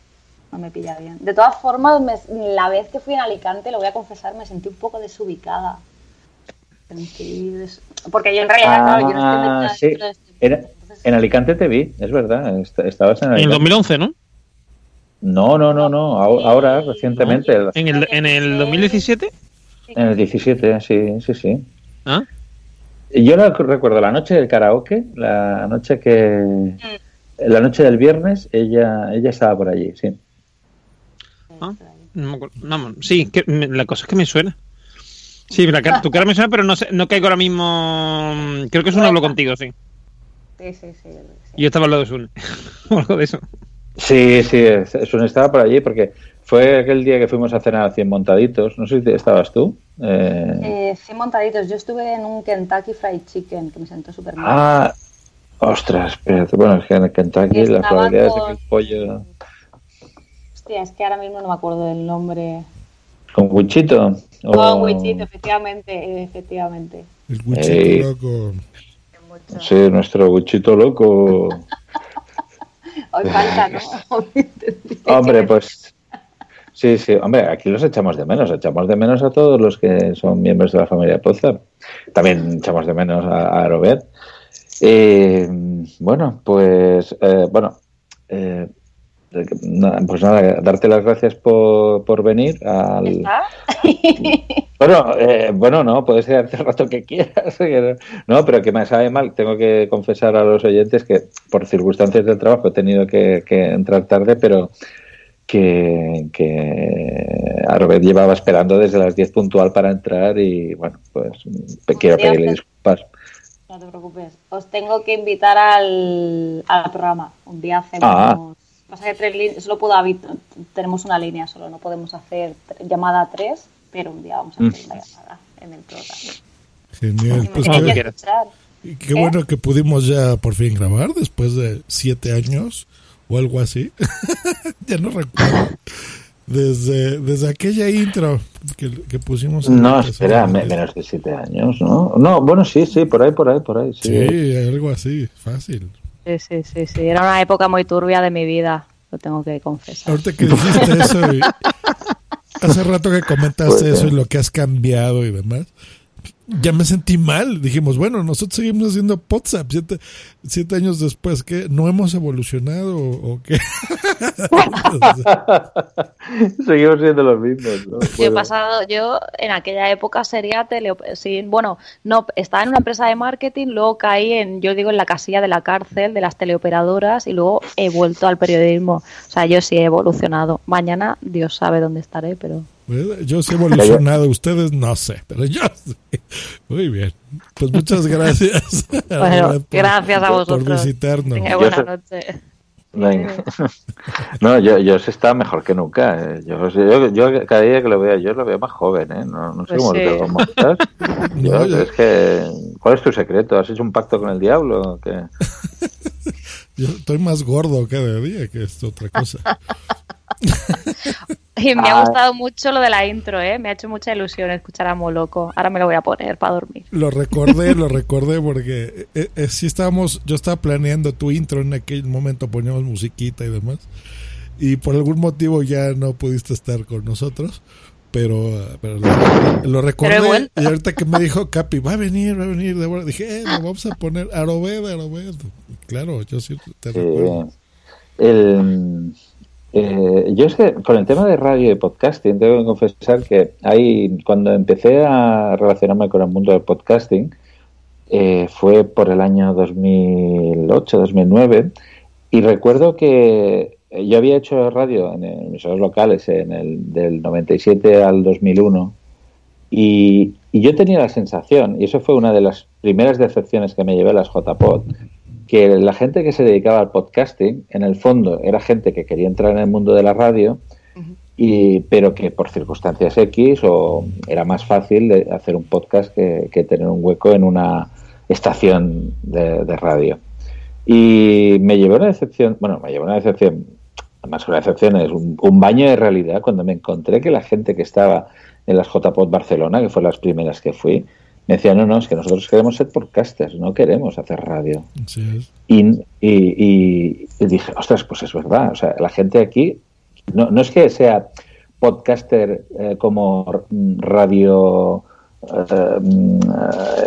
No me pilla bien. De todas formas, me- la vez que fui en Alicante, lo voy a confesar, me sentí un poco desubicada. Des- Porque yo en realidad, claro, yo no estoy Ah, sí. de este- Era- en Alicante te vi, es verdad. est- Estabas en En el Alicante. 2011, ¿no? No, no, no, no. ahora, recientemente. ¿En el, en el 2017? En el 17, sí, sí, sí. ¿Ah? Yo la- recuerdo la noche del karaoke, la noche que. La noche del viernes, ella, ella estaba por allí, sí. Ah, no me acuerdo. Vamos, sí, que, me- la cosa es que me suena. Sí, la cara- tu cara me suena, pero no sé, no caigo ahora mismo. Creo que es un hablo contigo, sí. Sí, sí, sí. Y yo estaba al lado de Sune. o algo de eso. Sí, sí, Sun estaba por allí porque fue aquel día que fuimos a cenar a 100 montaditos. No sé si estabas tú. Eh, Eh, sí, montaditos. Yo estuve en un Kentucky Fried Chicken que me sentó súper mal. ah, ostras, espérate. Bueno, es que en Kentucky las probabilidades de con- que el pollo. Hostia, es que ahora mismo no me acuerdo del nombre. ¿Con Wichito? Con Wichito, efectivamente, efectivamente. El Wichito Ey. loco. Sí, nuestro Wichito loco. Hoy falta, ¿no? Hombre, pues sí, sí, hombre, aquí los echamos de menos, echamos de menos a todos los que son miembros de la familia Pozar. También echamos de menos a, a Arobet. Eh, bueno, pues eh, bueno, eh, pues nada, darte las gracias por, por venir al, ¿Está? bueno, eh, bueno, no, puedes quedarte el rato que quieras. no, pero que me sabe mal. Tengo que confesar a los oyentes que por circunstancias del trabajo he tenido que, que entrar tarde, pero que, que Arbet llevaba esperando desde las 10 puntual para entrar y bueno, pues quiero pedirle disculpas. No te preocupes. Os tengo que invitar al, al programa. Un día hacemos. Ah. Pasa que tres líneas, solo puedo tenemos una línea solo, no podemos hacer llamada a tres, pero un día vamos a hacer Mm. la llamada en el programa. Genial. Pues que qué, escuchar. y qué bueno que pudimos ya por fin grabar después de siete años o algo así. ya no recuerdo. Desde, desde aquella intro que, que pusimos. No, espera, me- menos de 7 años, ¿no? No, bueno, sí, sí, por ahí, por ahí, por ahí. Sí. Sí, algo así, fácil. Sí, sí, sí, sí. Era una época muy turbia de mi vida, lo tengo que confesar. Ahorita que dijiste eso, y hace rato que comentaste Pues, eso y eh. lo que has cambiado y demás, ya me sentí mal. Dijimos, bueno, nosotros seguimos haciendo WhatsApp siete, siete años después, ¿qué? ¿No hemos evolucionado o, o qué? Seguimos siendo los mismos, ¿no? Yo he pasado, yo en aquella época sería tele, sí, bueno, no, estaba en una empresa de marketing, luego caí en, yo digo, en la casilla de la cárcel de las teleoperadoras y luego he vuelto al periodismo. O sea, yo sí he evolucionado. Mañana Dios sabe dónde estaré, pero. Yo sí he evolucionado, ustedes no sé, pero yo sí. Muy bien. Pues muchas gracias. Bueno, por- gracias a por vosotros. visitarnos. Buenas sé- noches. Venga. No, yo, yo se está mejor que nunca. eh. Yo, yo, yo cada día que lo veo, yo lo veo más joven, ¿eh? No, no sé Pues cómo sí. te lo montas. Yo, No, yo- es que, ¿cuál es tu secreto? ¿Has hecho un pacto con el diablo? o qué? Yo estoy más gordo cada día que es otra cosa. Y me Ah. ha gustado mucho lo de la intro, ¿eh? Me ha hecho mucha ilusión escuchar a Moloco. Ahora me lo voy a poner para dormir. Lo recordé, lo recordé porque eh, eh, sí estábamos, yo estaba planeando tu intro en aquel momento, poníamos musiquita y demás. Y por algún motivo ya no pudiste estar con nosotros, pero, pero lo, lo recordé. Pero y ahorita que me dijo Capi, va a venir, va a venir, Débora", dije, eh, lo vamos a poner Arobed, Arobed. Claro, yo sí te Sí. recuerdo. El, eh, yo es que con el tema de radio y podcasting, tengo que confesar que hay, cuando empecé a relacionarme con el mundo del podcasting, eh, fue por el año 2008, 2009, y recuerdo que yo había hecho radio en emisoras locales en el del 97 al 2001 y, y yo tenía la sensación, y eso fue una de las primeras decepciones que me llevé a las JPod, que la gente que se dedicaba al podcasting, en el fondo, era gente que quería entrar en el mundo de la radio, y, pero que por circunstancias X o era más fácil de hacer un podcast que, que tener un hueco en una estación de, de radio. Y me llevó una decepción, bueno, me llevó una decepción, más que una decepción, es un, un baño de realidad cuando me encontré que la gente que estaba en las JPod Barcelona, que fue las primeras que fui, me decía, no, no, es que nosotros queremos ser podcasters, no queremos hacer radio. Sí. Y, y, y- dije, ostras, pues es verdad. O sea, la gente aquí, no, no es que sea podcaster eh, como radio, eh, mm,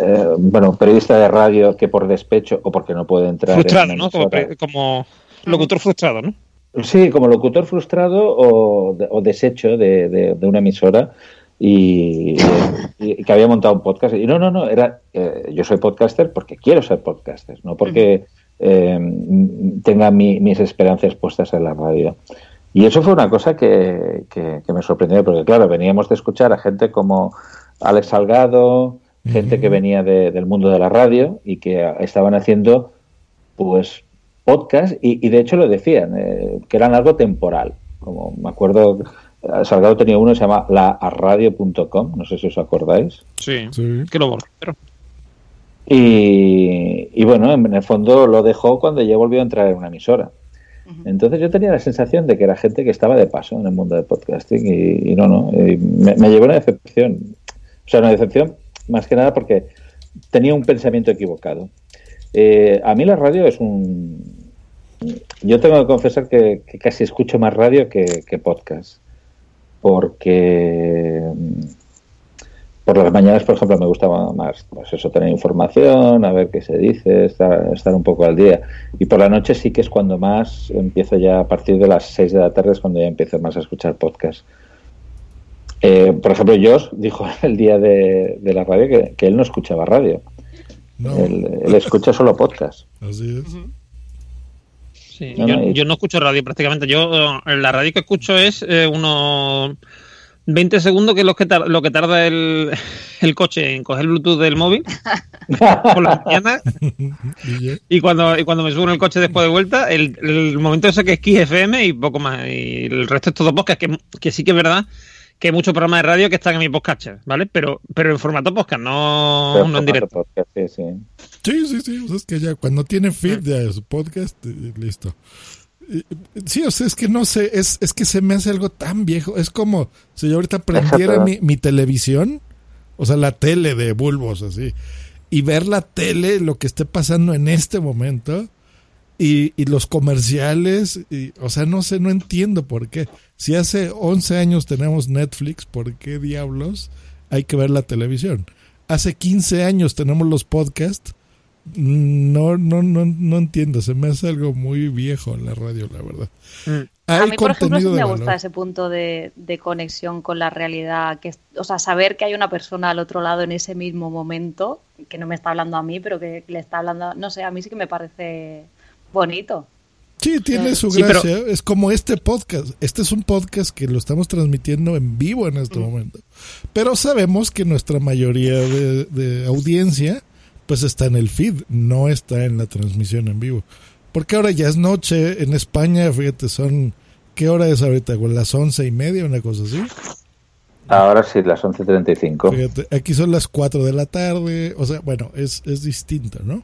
eh, bueno, periodista de radio que por despecho o porque no puede entrar. en Frustrado, ¿no? Como, locutor frustrado, ¿no? Sí, como locutor frustrado o, o deshecho de, de- de una emisora y, y que había montado un podcast. Y no, no, no, era eh, yo soy podcaster porque quiero ser podcaster, no porque eh, tenga mi- mis esperanzas puestas en la radio. Y eso fue una cosa que, que- que me sorprendió, porque claro, veníamos de escuchar a gente como Alex Salgado, gente que venía de- del mundo de la radio y que estaban haciendo pues podcast y, y de hecho lo decían, eh, que eran algo temporal. Como me acuerdo, Salgado tenía uno que se llama laarradio.com, no sé si os acordáis. Sí, que lo. Y, y bueno, en el fondo lo dejó cuando ya volvió a entrar en una emisora. Entonces yo tenía la sensación de que era gente que estaba de paso en el mundo del podcasting y, y no, no, y me, me llevó una decepción. O sea, una decepción más que nada porque tenía un pensamiento equivocado. Eh, a mí la radio es un... Yo tengo que confesar que, que casi escucho más radio que, que podcast. Porque mm, por las mañanas, por ejemplo, me gustaba más pues eso, tener información, a ver qué se dice, estar, estar un poco al día. Y por la noche sí que es cuando más empiezo ya, a partir de las 6 de la tarde es cuando ya empiezo más a escuchar podcast. Eh, por ejemplo, Josh dijo el día de, de la radio que, que él no escuchaba radio. Él, él escucha solo podcast. Así es. Sí, No, yo, no, y- yo no escucho radio prácticamente. Yo eh, la radio que escucho es eh, unos 20 segundos, que es lo que, tar- lo que tarda el, el coche en coger el Bluetooth del móvil por la mañana. Y cuando, y cuando me subo en el coche después de vuelta, el, el momento ese que es Kiss FM y poco más. Y el resto es todo podcast, que, que sí que es verdad que hay muchos programas de radio que están en mi podcast, ¿vale? Pero, pero en formato podcast, no, Pero no en directo. podcast, sí, sí. Sí, sí, sí. o sea, es que ya cuando tiene feed ya es podcast, eh, listo. Eh, Sí, o sea, es que no sé, es, es que se me hace algo tan viejo. Es como si yo ahorita prendiera mi, mi televisión, o sea, la tele de bulbos, así, y ver la tele, lo que esté pasando en este momento, y, y los comerciales, y, o sea, no sé, no entiendo por qué. Si hace 11 años tenemos Netflix, ¿por qué diablos hay que ver la televisión? Hace 15 años tenemos los podcasts. No, no, no, no entiendo. Se me hace algo muy viejo en la radio, la verdad. Hay a mí, por ejemplo, sí me de gusta valor. ese punto de, de conexión con la realidad, que es- o sea, saber que hay una persona al otro lado en ese mismo momento, que no me está hablando a mí, pero que le está hablando, no sé, a mí sí que me parece bonito. Sí, tiene su Sí, pero- gracia. Es como este podcast. Este es un podcast que lo estamos transmitiendo en vivo en este momento. Pero sabemos que nuestra mayoría de, de audiencia pues está en el feed, no está en la transmisión en vivo. Porque ahora ya es noche en España, fíjate, son... ¿Qué hora es ahorita? güey? ¿Las once y media? Una cosa así. Ahora sí, las 11.35. Fíjate, aquí son las 4 de la tarde, o sea, bueno, es, es distinto, ¿no?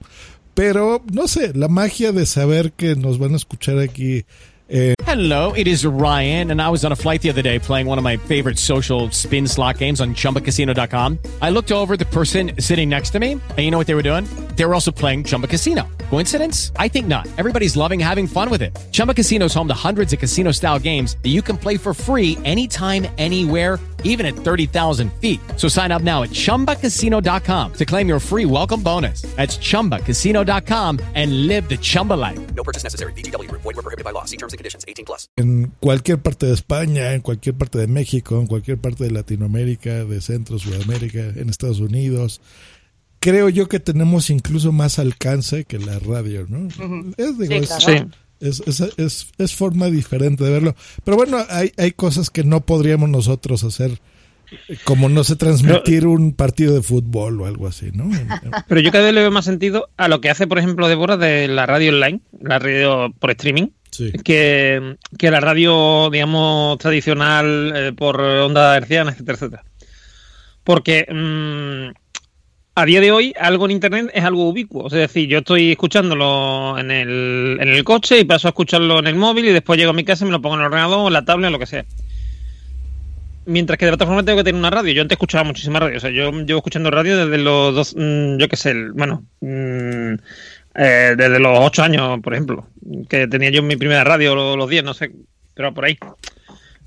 Pero, no sé, la magia de saber que nos van a escuchar aquí. eh, Hello, it is Ryan, and I was on a flight the other day playing one of my favorite social spin slot games on chumbacasino.com. I looked over the person sitting next to me, and you know what they were doing? They were also playing Chumba Casino. Coincidence? I think not. Everybody's loving having fun with it. Chumba Casino is home to hundreds of casino style games that you can play for free anytime, anywhere, even at 30,000 feet. So sign up now at chumbacasino.com to claim your free welcome bonus. That's chumbacasino.com and live the Chumba life. No purchase necessary. VGW Group. Void were prohibited by law. See terms and conditions. 18 plus. en cualquier parte de España, en cualquier parte de México, en cualquier parte de Latinoamérica, de Centro, Sudamérica, en Estados Unidos. Creo yo que tenemos incluso más alcance que la radio, ¿no? Ujú. Es, digo, Sí, es, claro. Sí. Es, es- es- es forma diferente de verlo. Pero bueno, hay, hay cosas que no podríamos nosotros hacer, como no sé, transmitir un partido de fútbol o algo así, ¿no? Pero yo cada vez le veo más sentido a lo que hace, por ejemplo, Débora de la radio online, la radio por streaming, que, que la radio, digamos, tradicional eh, por onda herciana, etcétera, etcétera. Porque mm, a día de hoy algo en Internet es algo ubicuo. Es decir, yo estoy escuchándolo en el, en el coche y paso a escucharlo en el móvil y después llego a mi casa y me lo pongo en el ordenador en la tablet lo que sea. Mientras que de otra forma tengo que tener una radio. Yo antes escuchaba muchísima radio. O sea, yo llevo escuchando radio desde los dos, mm, yo qué sé, el- bueno, mm, eh, desde los ocho años, por ejemplo, que tenía yo mi primera radio los, 10, no sé, pero por ahí.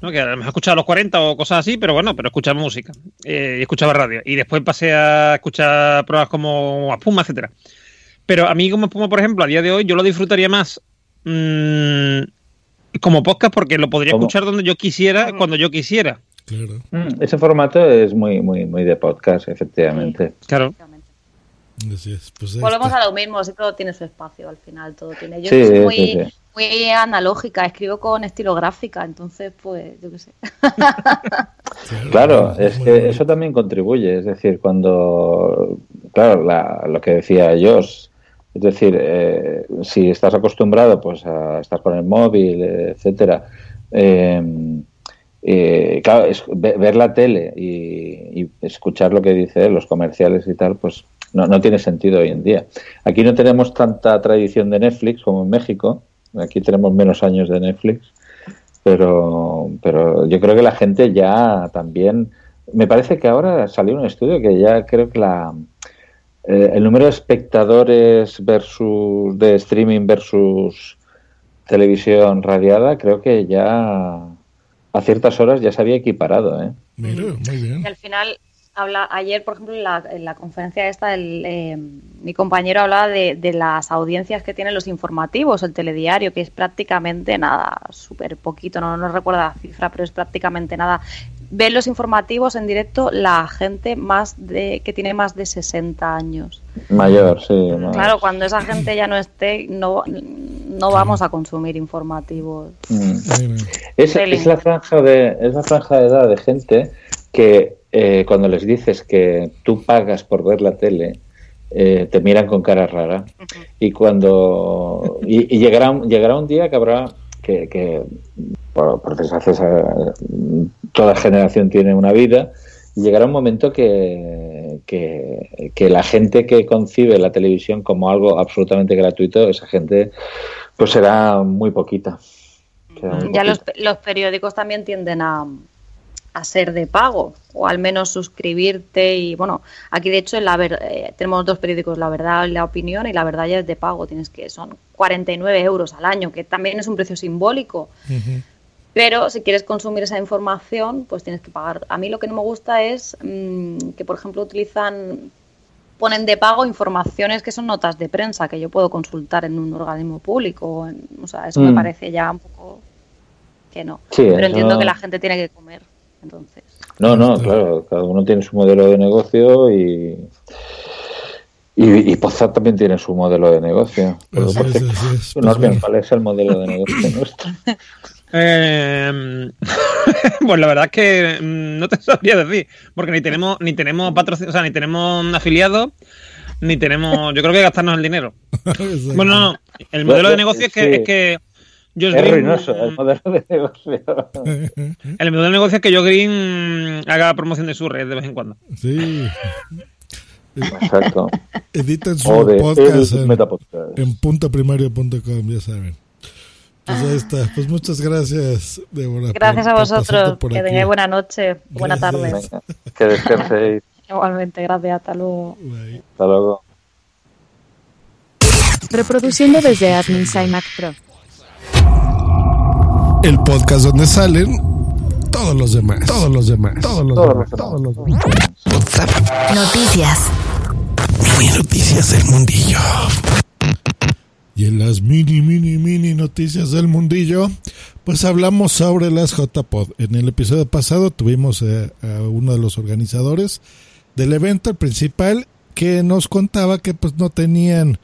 ¿No? Que a lo mejor escuchaba a los 40 o cosas así, pero bueno, pero escuchaba música eh, y escuchaba radio. Y después pasé a escuchar pruebas como Espuma, etcétera. Pero a mí como Espuma, por ejemplo, a día de hoy yo lo disfrutaría más mm, como podcast porque lo podría ¿Cómo? escuchar donde yo quisiera, cuando yo quisiera. Mm, Ese formato es muy, muy, muy de podcast, efectivamente. Claro. Así es, pues Volvemos está. a lo mismo, sí, todo tiene su espacio al final, todo tiene. Yo Sí, soy sí, muy, sí. Muy analógica, escribo con estilográfica, entonces, pues, yo qué sé. Claro, es que eso también contribuye. Es decir, cuando, claro, la- lo que decía Josh, es decir, eh, si estás acostumbrado pues a estar con el móvil, etcétera, eh, eh, claro, es- ve- ver la tele y, y escuchar lo que dice los comerciales y tal, pues no, no tiene sentido hoy en día. Aquí no tenemos tanta tradición de Netflix como en México. Aquí tenemos menos años de Netflix pero pero yo creo que la gente ya también me parece que ahora salió un estudio que ya creo que la eh, el número de espectadores versus de streaming versus televisión radiada creo que ya a ciertas horas ya se había equiparado ¿eh? Mira, muy bien. Y al final, habla ayer, por ejemplo, en la, en la conferencia esta, el, eh, mi compañero hablaba de, de las audiencias que tienen los informativos, el telediario, que es prácticamente nada, súper poquito, no, no recuerdo la cifra, pero es prácticamente nada. Ven los informativos en directo la gente más de que tiene más de 60 años. mayor sí. Claro, cuando esa gente ya no esté, no, no vamos a consumir informativos. Mm. Es la franja de es la franja de edad de gente que eh, cuando les dices que tú pagas por ver la tele eh, te miran con cara rara. Y cuando y, y llegará llegará un día que habrá que, que por, por desgracia toda generación tiene una vida y llegará un momento que, que, que la gente que concibe la televisión como algo absolutamente gratuito esa gente pues será muy poquita. Será muy Ya los, poquita. los periódicos también tienden a, a ser de pago, o al menos suscribirte. Y bueno, aquí de hecho en la ver- eh, tenemos dos periódicos, La Verdad y La Opinión, y La Verdad ya es de pago, tienes que son 49 euros al año, que también es un precio simbólico. Pero si quieres consumir esa información, pues tienes que pagar. A mí lo que no me gusta es mm, que, por ejemplo, utilizan, ponen de pago informaciones que son notas de prensa que yo puedo consultar en un organismo público. o en- o sea, eso me Mm. parece ya un poco que no. Sí, Pero eso- entiendo que la gente tiene que comer. Entonces, No, no, claro, cada uno tiene su modelo de negocio y, Y, y Pozat también tiene su modelo de negocio. Es, es. Pues Norman, bueno. ¿cuál es el modelo de negocio nuestro? Eh, pues la verdad es que mm, no te sabría decir, porque ni tenemos ni tenemos patrocinio, o sea, ni tenemos afiliados, ni tenemos, yo creo que gastarnos el dinero. Bueno, no, no, el modelo de negocio es que, es que Josh Es Green- ruinoso el modelo de negocio. el modelo de negocio es que Joe Green haga promoción de su red de vez en cuando. Sí. Exacto. Editen su O de podcast en, Metapodcast. en puntoprimario.com, ya saben. Pues ahí está. Pues muchas gracias, Débora. por- Gracias a vosotros. por Que tengáis buena noche, buena tarde. Que descanséis. Igualmente, gracias. Hasta luego. Hasta luego. Reproduciendo desde Admin Mac Pro. El podcast donde salen todos los demás. Todos los demás. Todos los demás. Todos los demás. Noticias. Mini noticias del mundillo. Y en las mini, mini, mini noticias del mundillo, pues hablamos sobre las JPod. En el episodio pasado tuvimos eh, a uno de los organizadores del evento, el principal, que nos contaba que pues no tenían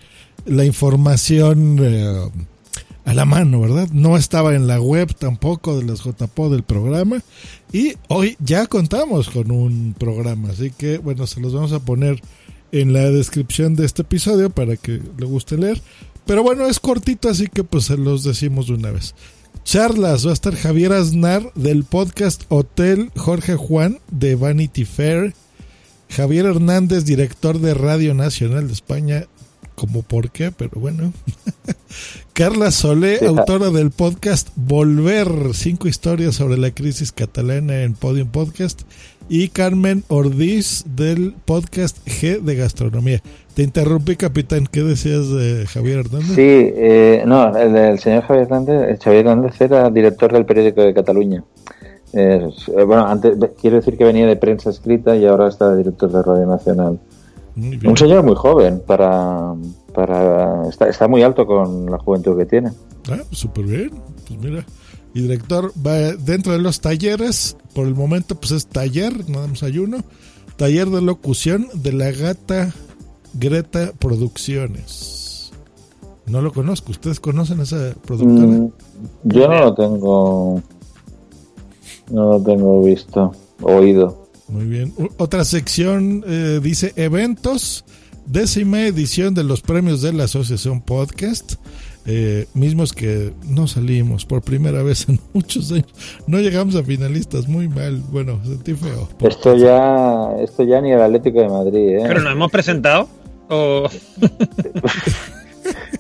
la información eh, a la mano, ¿verdad? No estaba en la web tampoco de las JPod del programa. Y hoy ya contamos con un programa, así que bueno, se los vamos a poner en la descripción de este episodio para que le guste leer. Pero bueno, es cortito, así que pues se los decimos de una vez. Charlas, va a estar Javier Aznar del podcast Hotel Jorge Juan de Vanity Fair. Javier Hernández, director de Radio Nacional de España, como por qué, pero bueno. Carla Solé, autora del podcast Volver, cinco historias sobre la crisis catalana en Podium Podcast. Y Carmen Ordiz del podcast G de Gastronomía. Te interrumpí, capitán. ¿Qué decías de Javier Hernández? Sí, eh, no, el del señor Javier Hernández, el Xavier Hernández era director del periódico de Cataluña. Eh, bueno, antes quiero decir que venía de prensa escrita y ahora está director de Radio Nacional. Un señor muy joven para, para está, está muy alto con la juventud que tiene. Ah, súper bien. Pues mira. Y director va dentro de los talleres. Por el momento, pues es taller, nada más hay uno. Taller de locución de la gata Greta Producciones. No lo conozco. ¿Ustedes conocen a esa productora? Mm, yo no lo tengo, no lo tengo visto, oído. Muy bien. U- Otra sección eh, dice eventos, décima edición de los premios de la Asociación Podcast. eh, mismos que no salimos por primera vez en muchos años. No llegamos a finalistas, muy mal. Bueno, sentí feo. Esto ya, esto ya ni el Atlético de Madrid, ¿eh? Pero nos hemos presentado. O...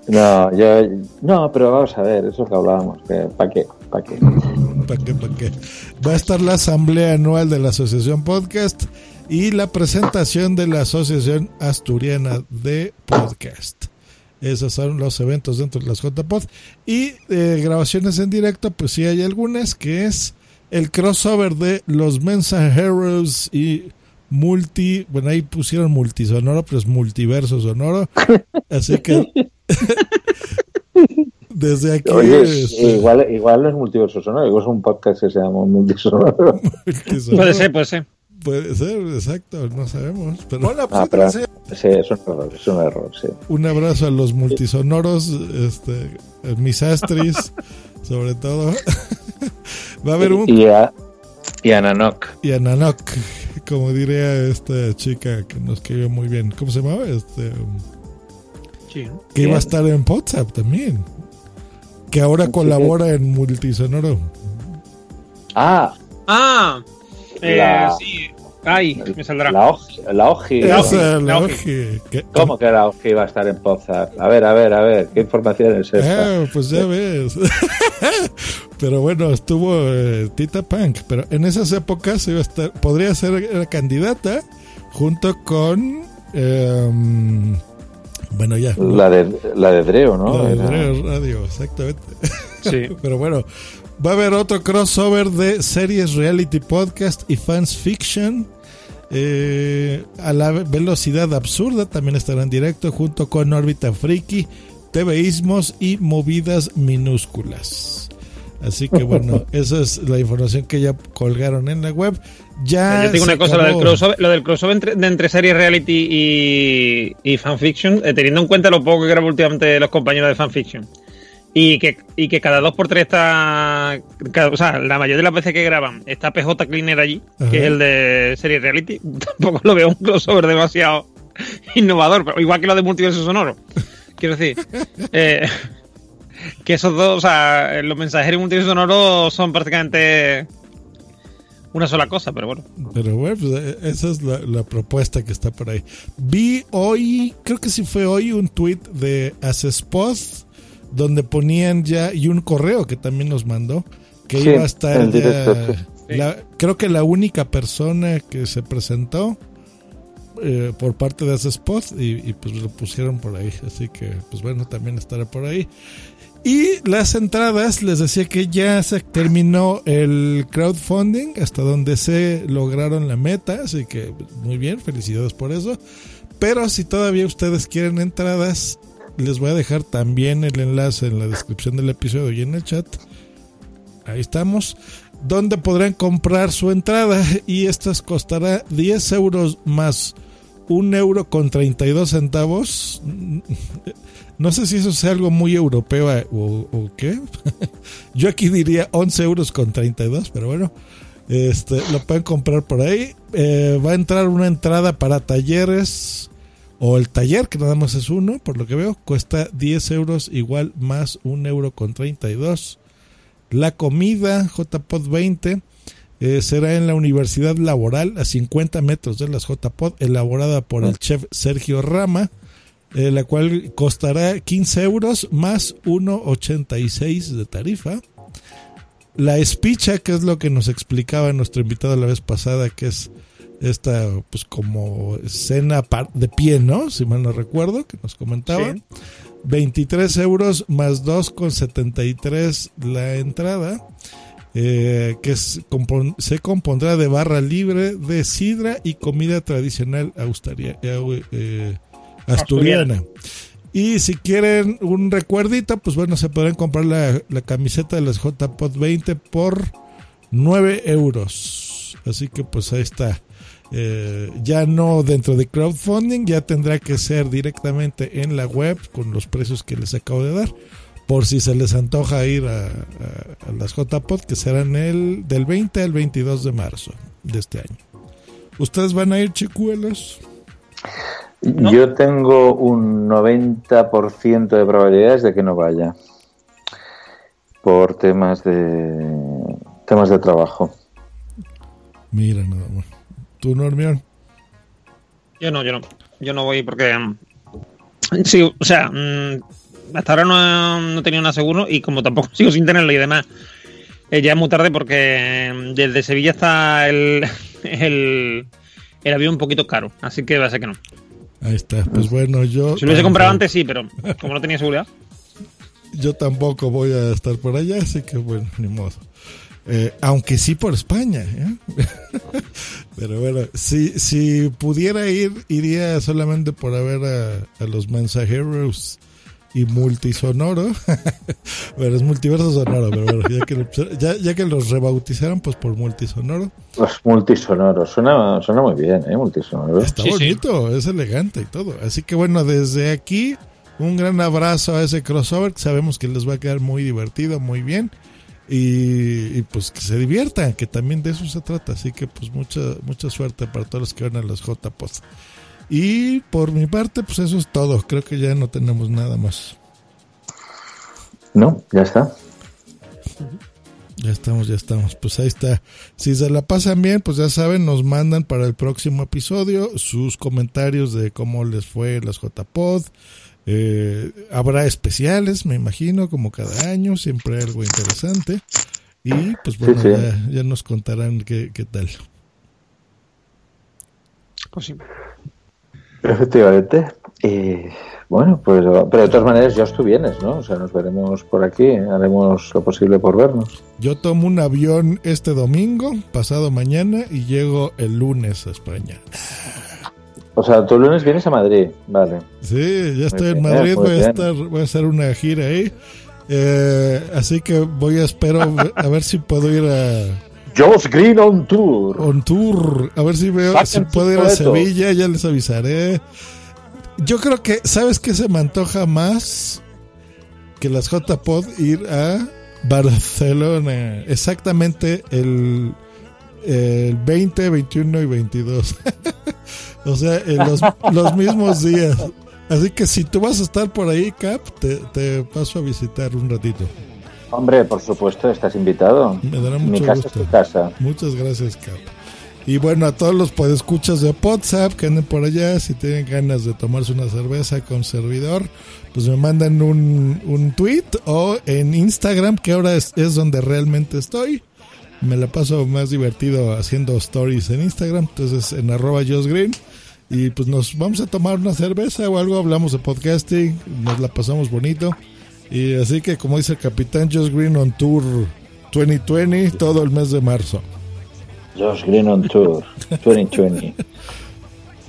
No, yo, no, pero vamos a ver, eso que hablábamos, que ¿para qué? ¿Para qué? ¿Para qué? ¿Para qué? Va a estar la asamblea anual de la Asociación Podcast y la presentación de la Asociación Asturiana de Podcast. Esos son los eventos dentro de las JPod. Y eh, grabaciones en directo, pues sí hay algunas, que es el crossover de los Mensajeros y multi, bueno ahí pusieron multisonoro, pero es multiverso sonoro. Así que desde aquí... Oye, este, igual, igual no es multiverso sonoro, igual es un podcast que se llama multisonoro. Puede ser, puede ser. Puede ser, exacto, no sabemos. Pero Ah, pero, sí, es un error, es un error, sí. un abrazo a los multisonoros, este, eh, mis astris, sobre todo. Va a haber un... Y a, y a Nanok. Y a Nanok, como diría esta chica que nos escribió muy bien. ¿Cómo se llamaba? Este, que iba a estar en WhatsApp también. Que ahora colabora en multisonoro. Ah, Ah, eh, La- sí. Ay, me saldrá. la Oji. La Oji. Esa, la Oji. Oji. Que- ¿Cómo que la Oji iba a estar en Pozar? A ver, a ver, a ver, ¿qué información es esta? Ah, pues ya ves. pero bueno, estuvo eh, Tita Punk. Pero en esas épocas iba a estar, podría ser era candidata junto con. em, bueno, ya. La de, la de Dreo, ¿no? La de Era- Dreo Radio, exactamente. Sí. Pero bueno, va a haber otro crossover de series, reality podcast y fans fiction. Eh, a la velocidad absurda también estará en directo junto con Órbita Friki, TVismos y Movidas Minúsculas. Así que bueno, esa es la información que ya colgaron en la web. Ya Yo tengo una cosa, lo del crossover, lo del crossover entre, de entre series reality y, y fanfiction, eh, teniendo en cuenta lo poco que graban últimamente los compañeros de fanfiction. Y que, y que cada dos por tres está. cada- o sea, la mayoría de las veces que graban está PJ Cleaner allí, Ajá. que es el de serie reality. Tampoco lo veo un crossover demasiado innovador, pero igual que lo de multiverso sonoro. Quiero decir, eh, que esos dos, o sea, los mensajeros y multiverso sonoro son prácticamente una sola cosa, pero bueno. Pero bueno, pues, eh, esa es la, la propuesta que está por ahí. Vi hoy, creo que sí fue hoy, un tweet de Asespos donde ponían ya, y un correo que también nos mandó, que Sí, iba a estar el ya sí. la- creo que la única persona que se presentó eh, por parte de Asespos y, y pues lo pusieron por ahí. Así que, pues bueno, también estará por ahí. Y las entradas, les decía que ya se terminó el crowdfunding, hasta donde se lograron la meta, así que muy bien, felicidades por eso. Pero si todavía ustedes quieren entradas, les voy a dejar también el enlace en la descripción del episodio y en el chat. Ahí estamos. Donde podrán comprar su entrada y estas costará 10 euros más 1 euro con 32 centavos. No sé si eso sea algo muy europeo eh, o, o qué. Yo aquí diría 11 euros con 32, pero bueno. Este, lo pueden comprar por ahí. Eh, va a entrar una entrada para talleres o el taller, que nada más es uno, por lo que veo. Cuesta 10 euros igual más 1 euro con 32. La comida, JPod 20, eh, será en la Universidad Laboral a 50 metros de las JPod, elaborada por el chef Sergio Rama, eh, la cual costará 15 euros más 1,86 de tarifa. La espicha, que es lo que nos explicaba nuestro invitado la vez pasada, que es esta, pues como cena de pie, ¿no? Si mal no recuerdo, que nos comentaba. Sí. 23 euros más 2,73 la entrada. Eh, que se compondrá de barra libre de sidra y comida tradicional eh, eh, asturiana. Y si quieren un recuerdito, pues bueno, se podrán comprar la, camiseta de las JPod 20 por 9 euros. Así que pues ahí está. Eh, ya no dentro de crowdfunding, ya tendrá que ser directamente en la web con los precios que les acabo de dar. Por si se les antoja ir a, a- a las JPod, que serán el del 20 al 22 de marzo de este año. ¿Ustedes van a ir, chicuelos? Yo tengo un 90% de probabilidades de que no vaya. Por temas de temas de trabajo. Mira, nada más. ¿Tú, Normión? Yo no, yo no. Yo no voy porque. mm, Sí, o sea, mm, hasta ahora no, no tenido nada seguro y como tampoco sigo sin tenerlo y demás, eh, ya es muy tarde porque mm, desde Sevilla está el, el, el avión un poquito caro, así que va a ser que no. Ahí está. Pues bueno, yo. Si lo hubiese comprado antes, sí, pero como no tenía seguridad. Yo tampoco voy a estar por allá, así que bueno, ni modo. Eh, aunque sí por España. ¿eh? Pero bueno, si, si pudiera ir, iría solamente por ver a, a los mensajeros y multisonoro. bueno, es multiverso sonoro, pero bueno, ya que, lo- ya, ya que los rebautizaron, pues por multisonoro. Los multisonoros. Suena, suena muy bien, ¿eh? Multisonoro. Está bonito, es elegante y todo. Así que bueno, desde aquí, un gran abrazo a ese crossover que sabemos que les va a quedar muy divertido, muy bien. Y, y, pues que se diviertan, que también de eso se trata. Así que pues mucha, mucha suerte para todos los que van a los J-Post. Y por mi parte, pues eso es todo. Creo que ya no tenemos nada más. No, ya está. Ya estamos, ya estamos. Pues ahí está. Si se la pasan bien, pues ya saben, nos mandan para el próximo episodio sus comentarios de cómo les fue las JPod. Eh, habrá especiales, me imagino, como cada año, siempre algo interesante. Y pues bueno, Sí, sí. Ya, ya nos contarán qué, qué tal. Pues sí. Efectivamente. Y bueno, pues, pero de todas maneras, ya tú vienes, ¿no? O sea, nos veremos por aquí, haremos lo posible por vernos. Yo tomo un avión este domingo, pasado mañana, y llego el lunes a España. O sea, tú el lunes vienes a Madrid, vale. Sí, ya estoy en bien, Madrid, muy voy a, estar, voy a hacer una gira ahí. Eh, así que voy a espero a ver si puedo ir a Josh Green on tour. On tour. A ver si veo Saquen si sus puedo ir a. Sevilla, ya les avisaré. Yo creo que, ¿sabes qué se me antoja más? Que las JPod ir a Barcelona. Exactamente el, el 20, 21 y 22. o sea, en los, los mismos días. Así que si tú vas a estar por ahí, Cap, te, te paso a visitar un ratito. Hombre, por supuesto, estás invitado. Me dará Mi mucho casa gusto. es tu casa. Muchas gracias, Cap. Y bueno, a todos los podescuchas de WhatsApp que anden por allá, si tienen ganas de tomarse una cerveza con servidor, pues me mandan un, un tweet o en Instagram, que ahora es, es donde realmente estoy. Me la paso más divertido haciendo stories en Instagram, entonces en arroba Green. Y pues nos vamos a tomar una cerveza o algo, hablamos de podcasting, nos la pasamos bonito. Y así que como dice el capitán Josh Green on Tour 2020, todo el mes de marzo. Josh Green on tour 2020.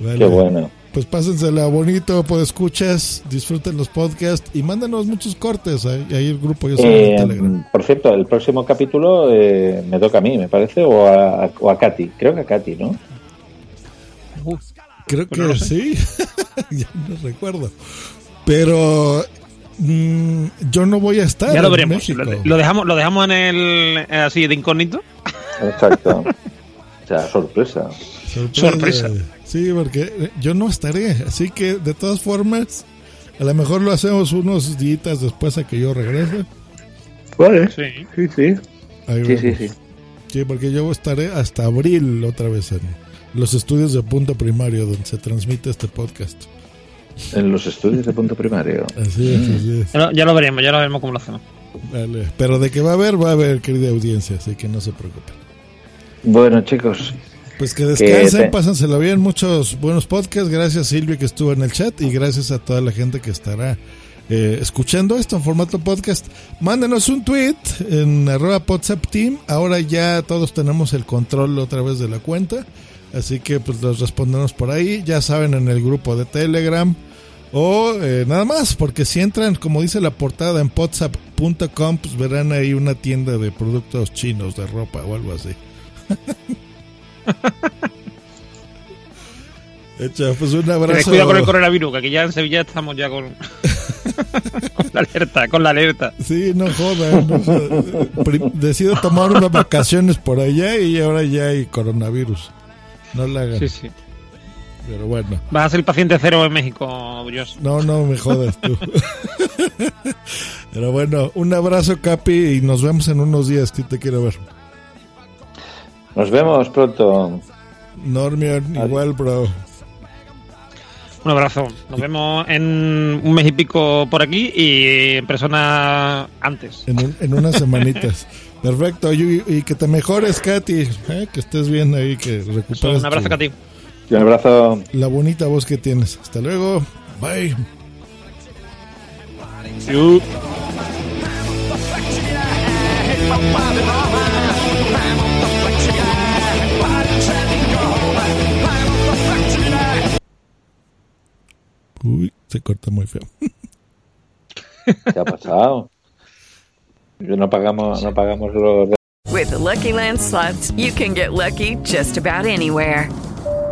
Vale. Qué bueno. Pues pásensela bonito, pues escuchas, disfruten los podcasts y mándanos muchos cortes. Ahí, ahí el grupo yo soy Eh, en Telegram. por cierto, el próximo capítulo eh, me toca a mí, me parece, o a, o a Katy. Creo que a Katy, ¿no? Creo que no sí. ya no recuerdo. Pero mm, yo no voy a estar. Ya lo en veremos. México. Lo, lo dejamos, lo dejamos en el eh, así de incógnito. Exacto. o sea, sorpresa. Sorpresa. Sí, porque eh, yo no estaré. Así que de todas formas, a lo mejor lo hacemos unos días después a que yo regrese. Vale. Sí. Sí, sí. Ahí Sí, sí, vemos. sí. Sí, porque yo estaré hasta abril otra vez en los estudios de punto primario donde se transmite este podcast. En los estudios de punto primario. Así es, así es. Ya lo, ya lo veremos, ya lo veremos cómo lo hacemos. Vale. Pero de que va a haber, va a haber, querida audiencia, así que no se preocupen. Bueno, chicos. Pues que descansen, te- pásenselo bien, muchos buenos podcasts. Gracias Silvia que estuvo en el chat y gracias a toda la gente que estará eh, escuchando esto en formato podcast. Mándenos un tweet en arroba WhatsApp Team. Ahora ya todos tenemos el control otra vez de la cuenta. Así que pues los respondemos por ahí. Ya saben en el grupo de Telegram. O eh, nada más, porque si entran, como dice la portada en WhatsApp.com, pues verán ahí una tienda de productos chinos, de ropa o algo así. Hecho, pues un abrazo. cuidado con el coronavirus, que aquí ya en Sevilla estamos ya con, con la alerta, con la alerta. Sí, no jodan. no Decido tomar unas vacaciones por allá y ahora ya hay coronavirus. No la hagan. Sí, sí. Pero bueno. Vas a ser paciente cero en México, Josh. No, no me jodas tú. Pero bueno, un abrazo, Capi, y nos vemos en unos días. Que te quiero ver. Nos vemos pronto. Normion, igual, bro. Un abrazo. Nos vemos en un mes y pico por aquí y en persona antes. En, un- en unas semanitas. Perfecto. Y, y que te mejores, Katy. ¿eh? Que estés bien ahí, que recuperes. Un abrazo, tu- Katy. Y un abrazo. La bonita voz que tienes. Hasta luego. Bye. Uy, se corta muy feo. ¿Qué ha pasado? Yo no pagamos, no pagamos los With the Lucky Land slots, you can get lucky just about anywhere.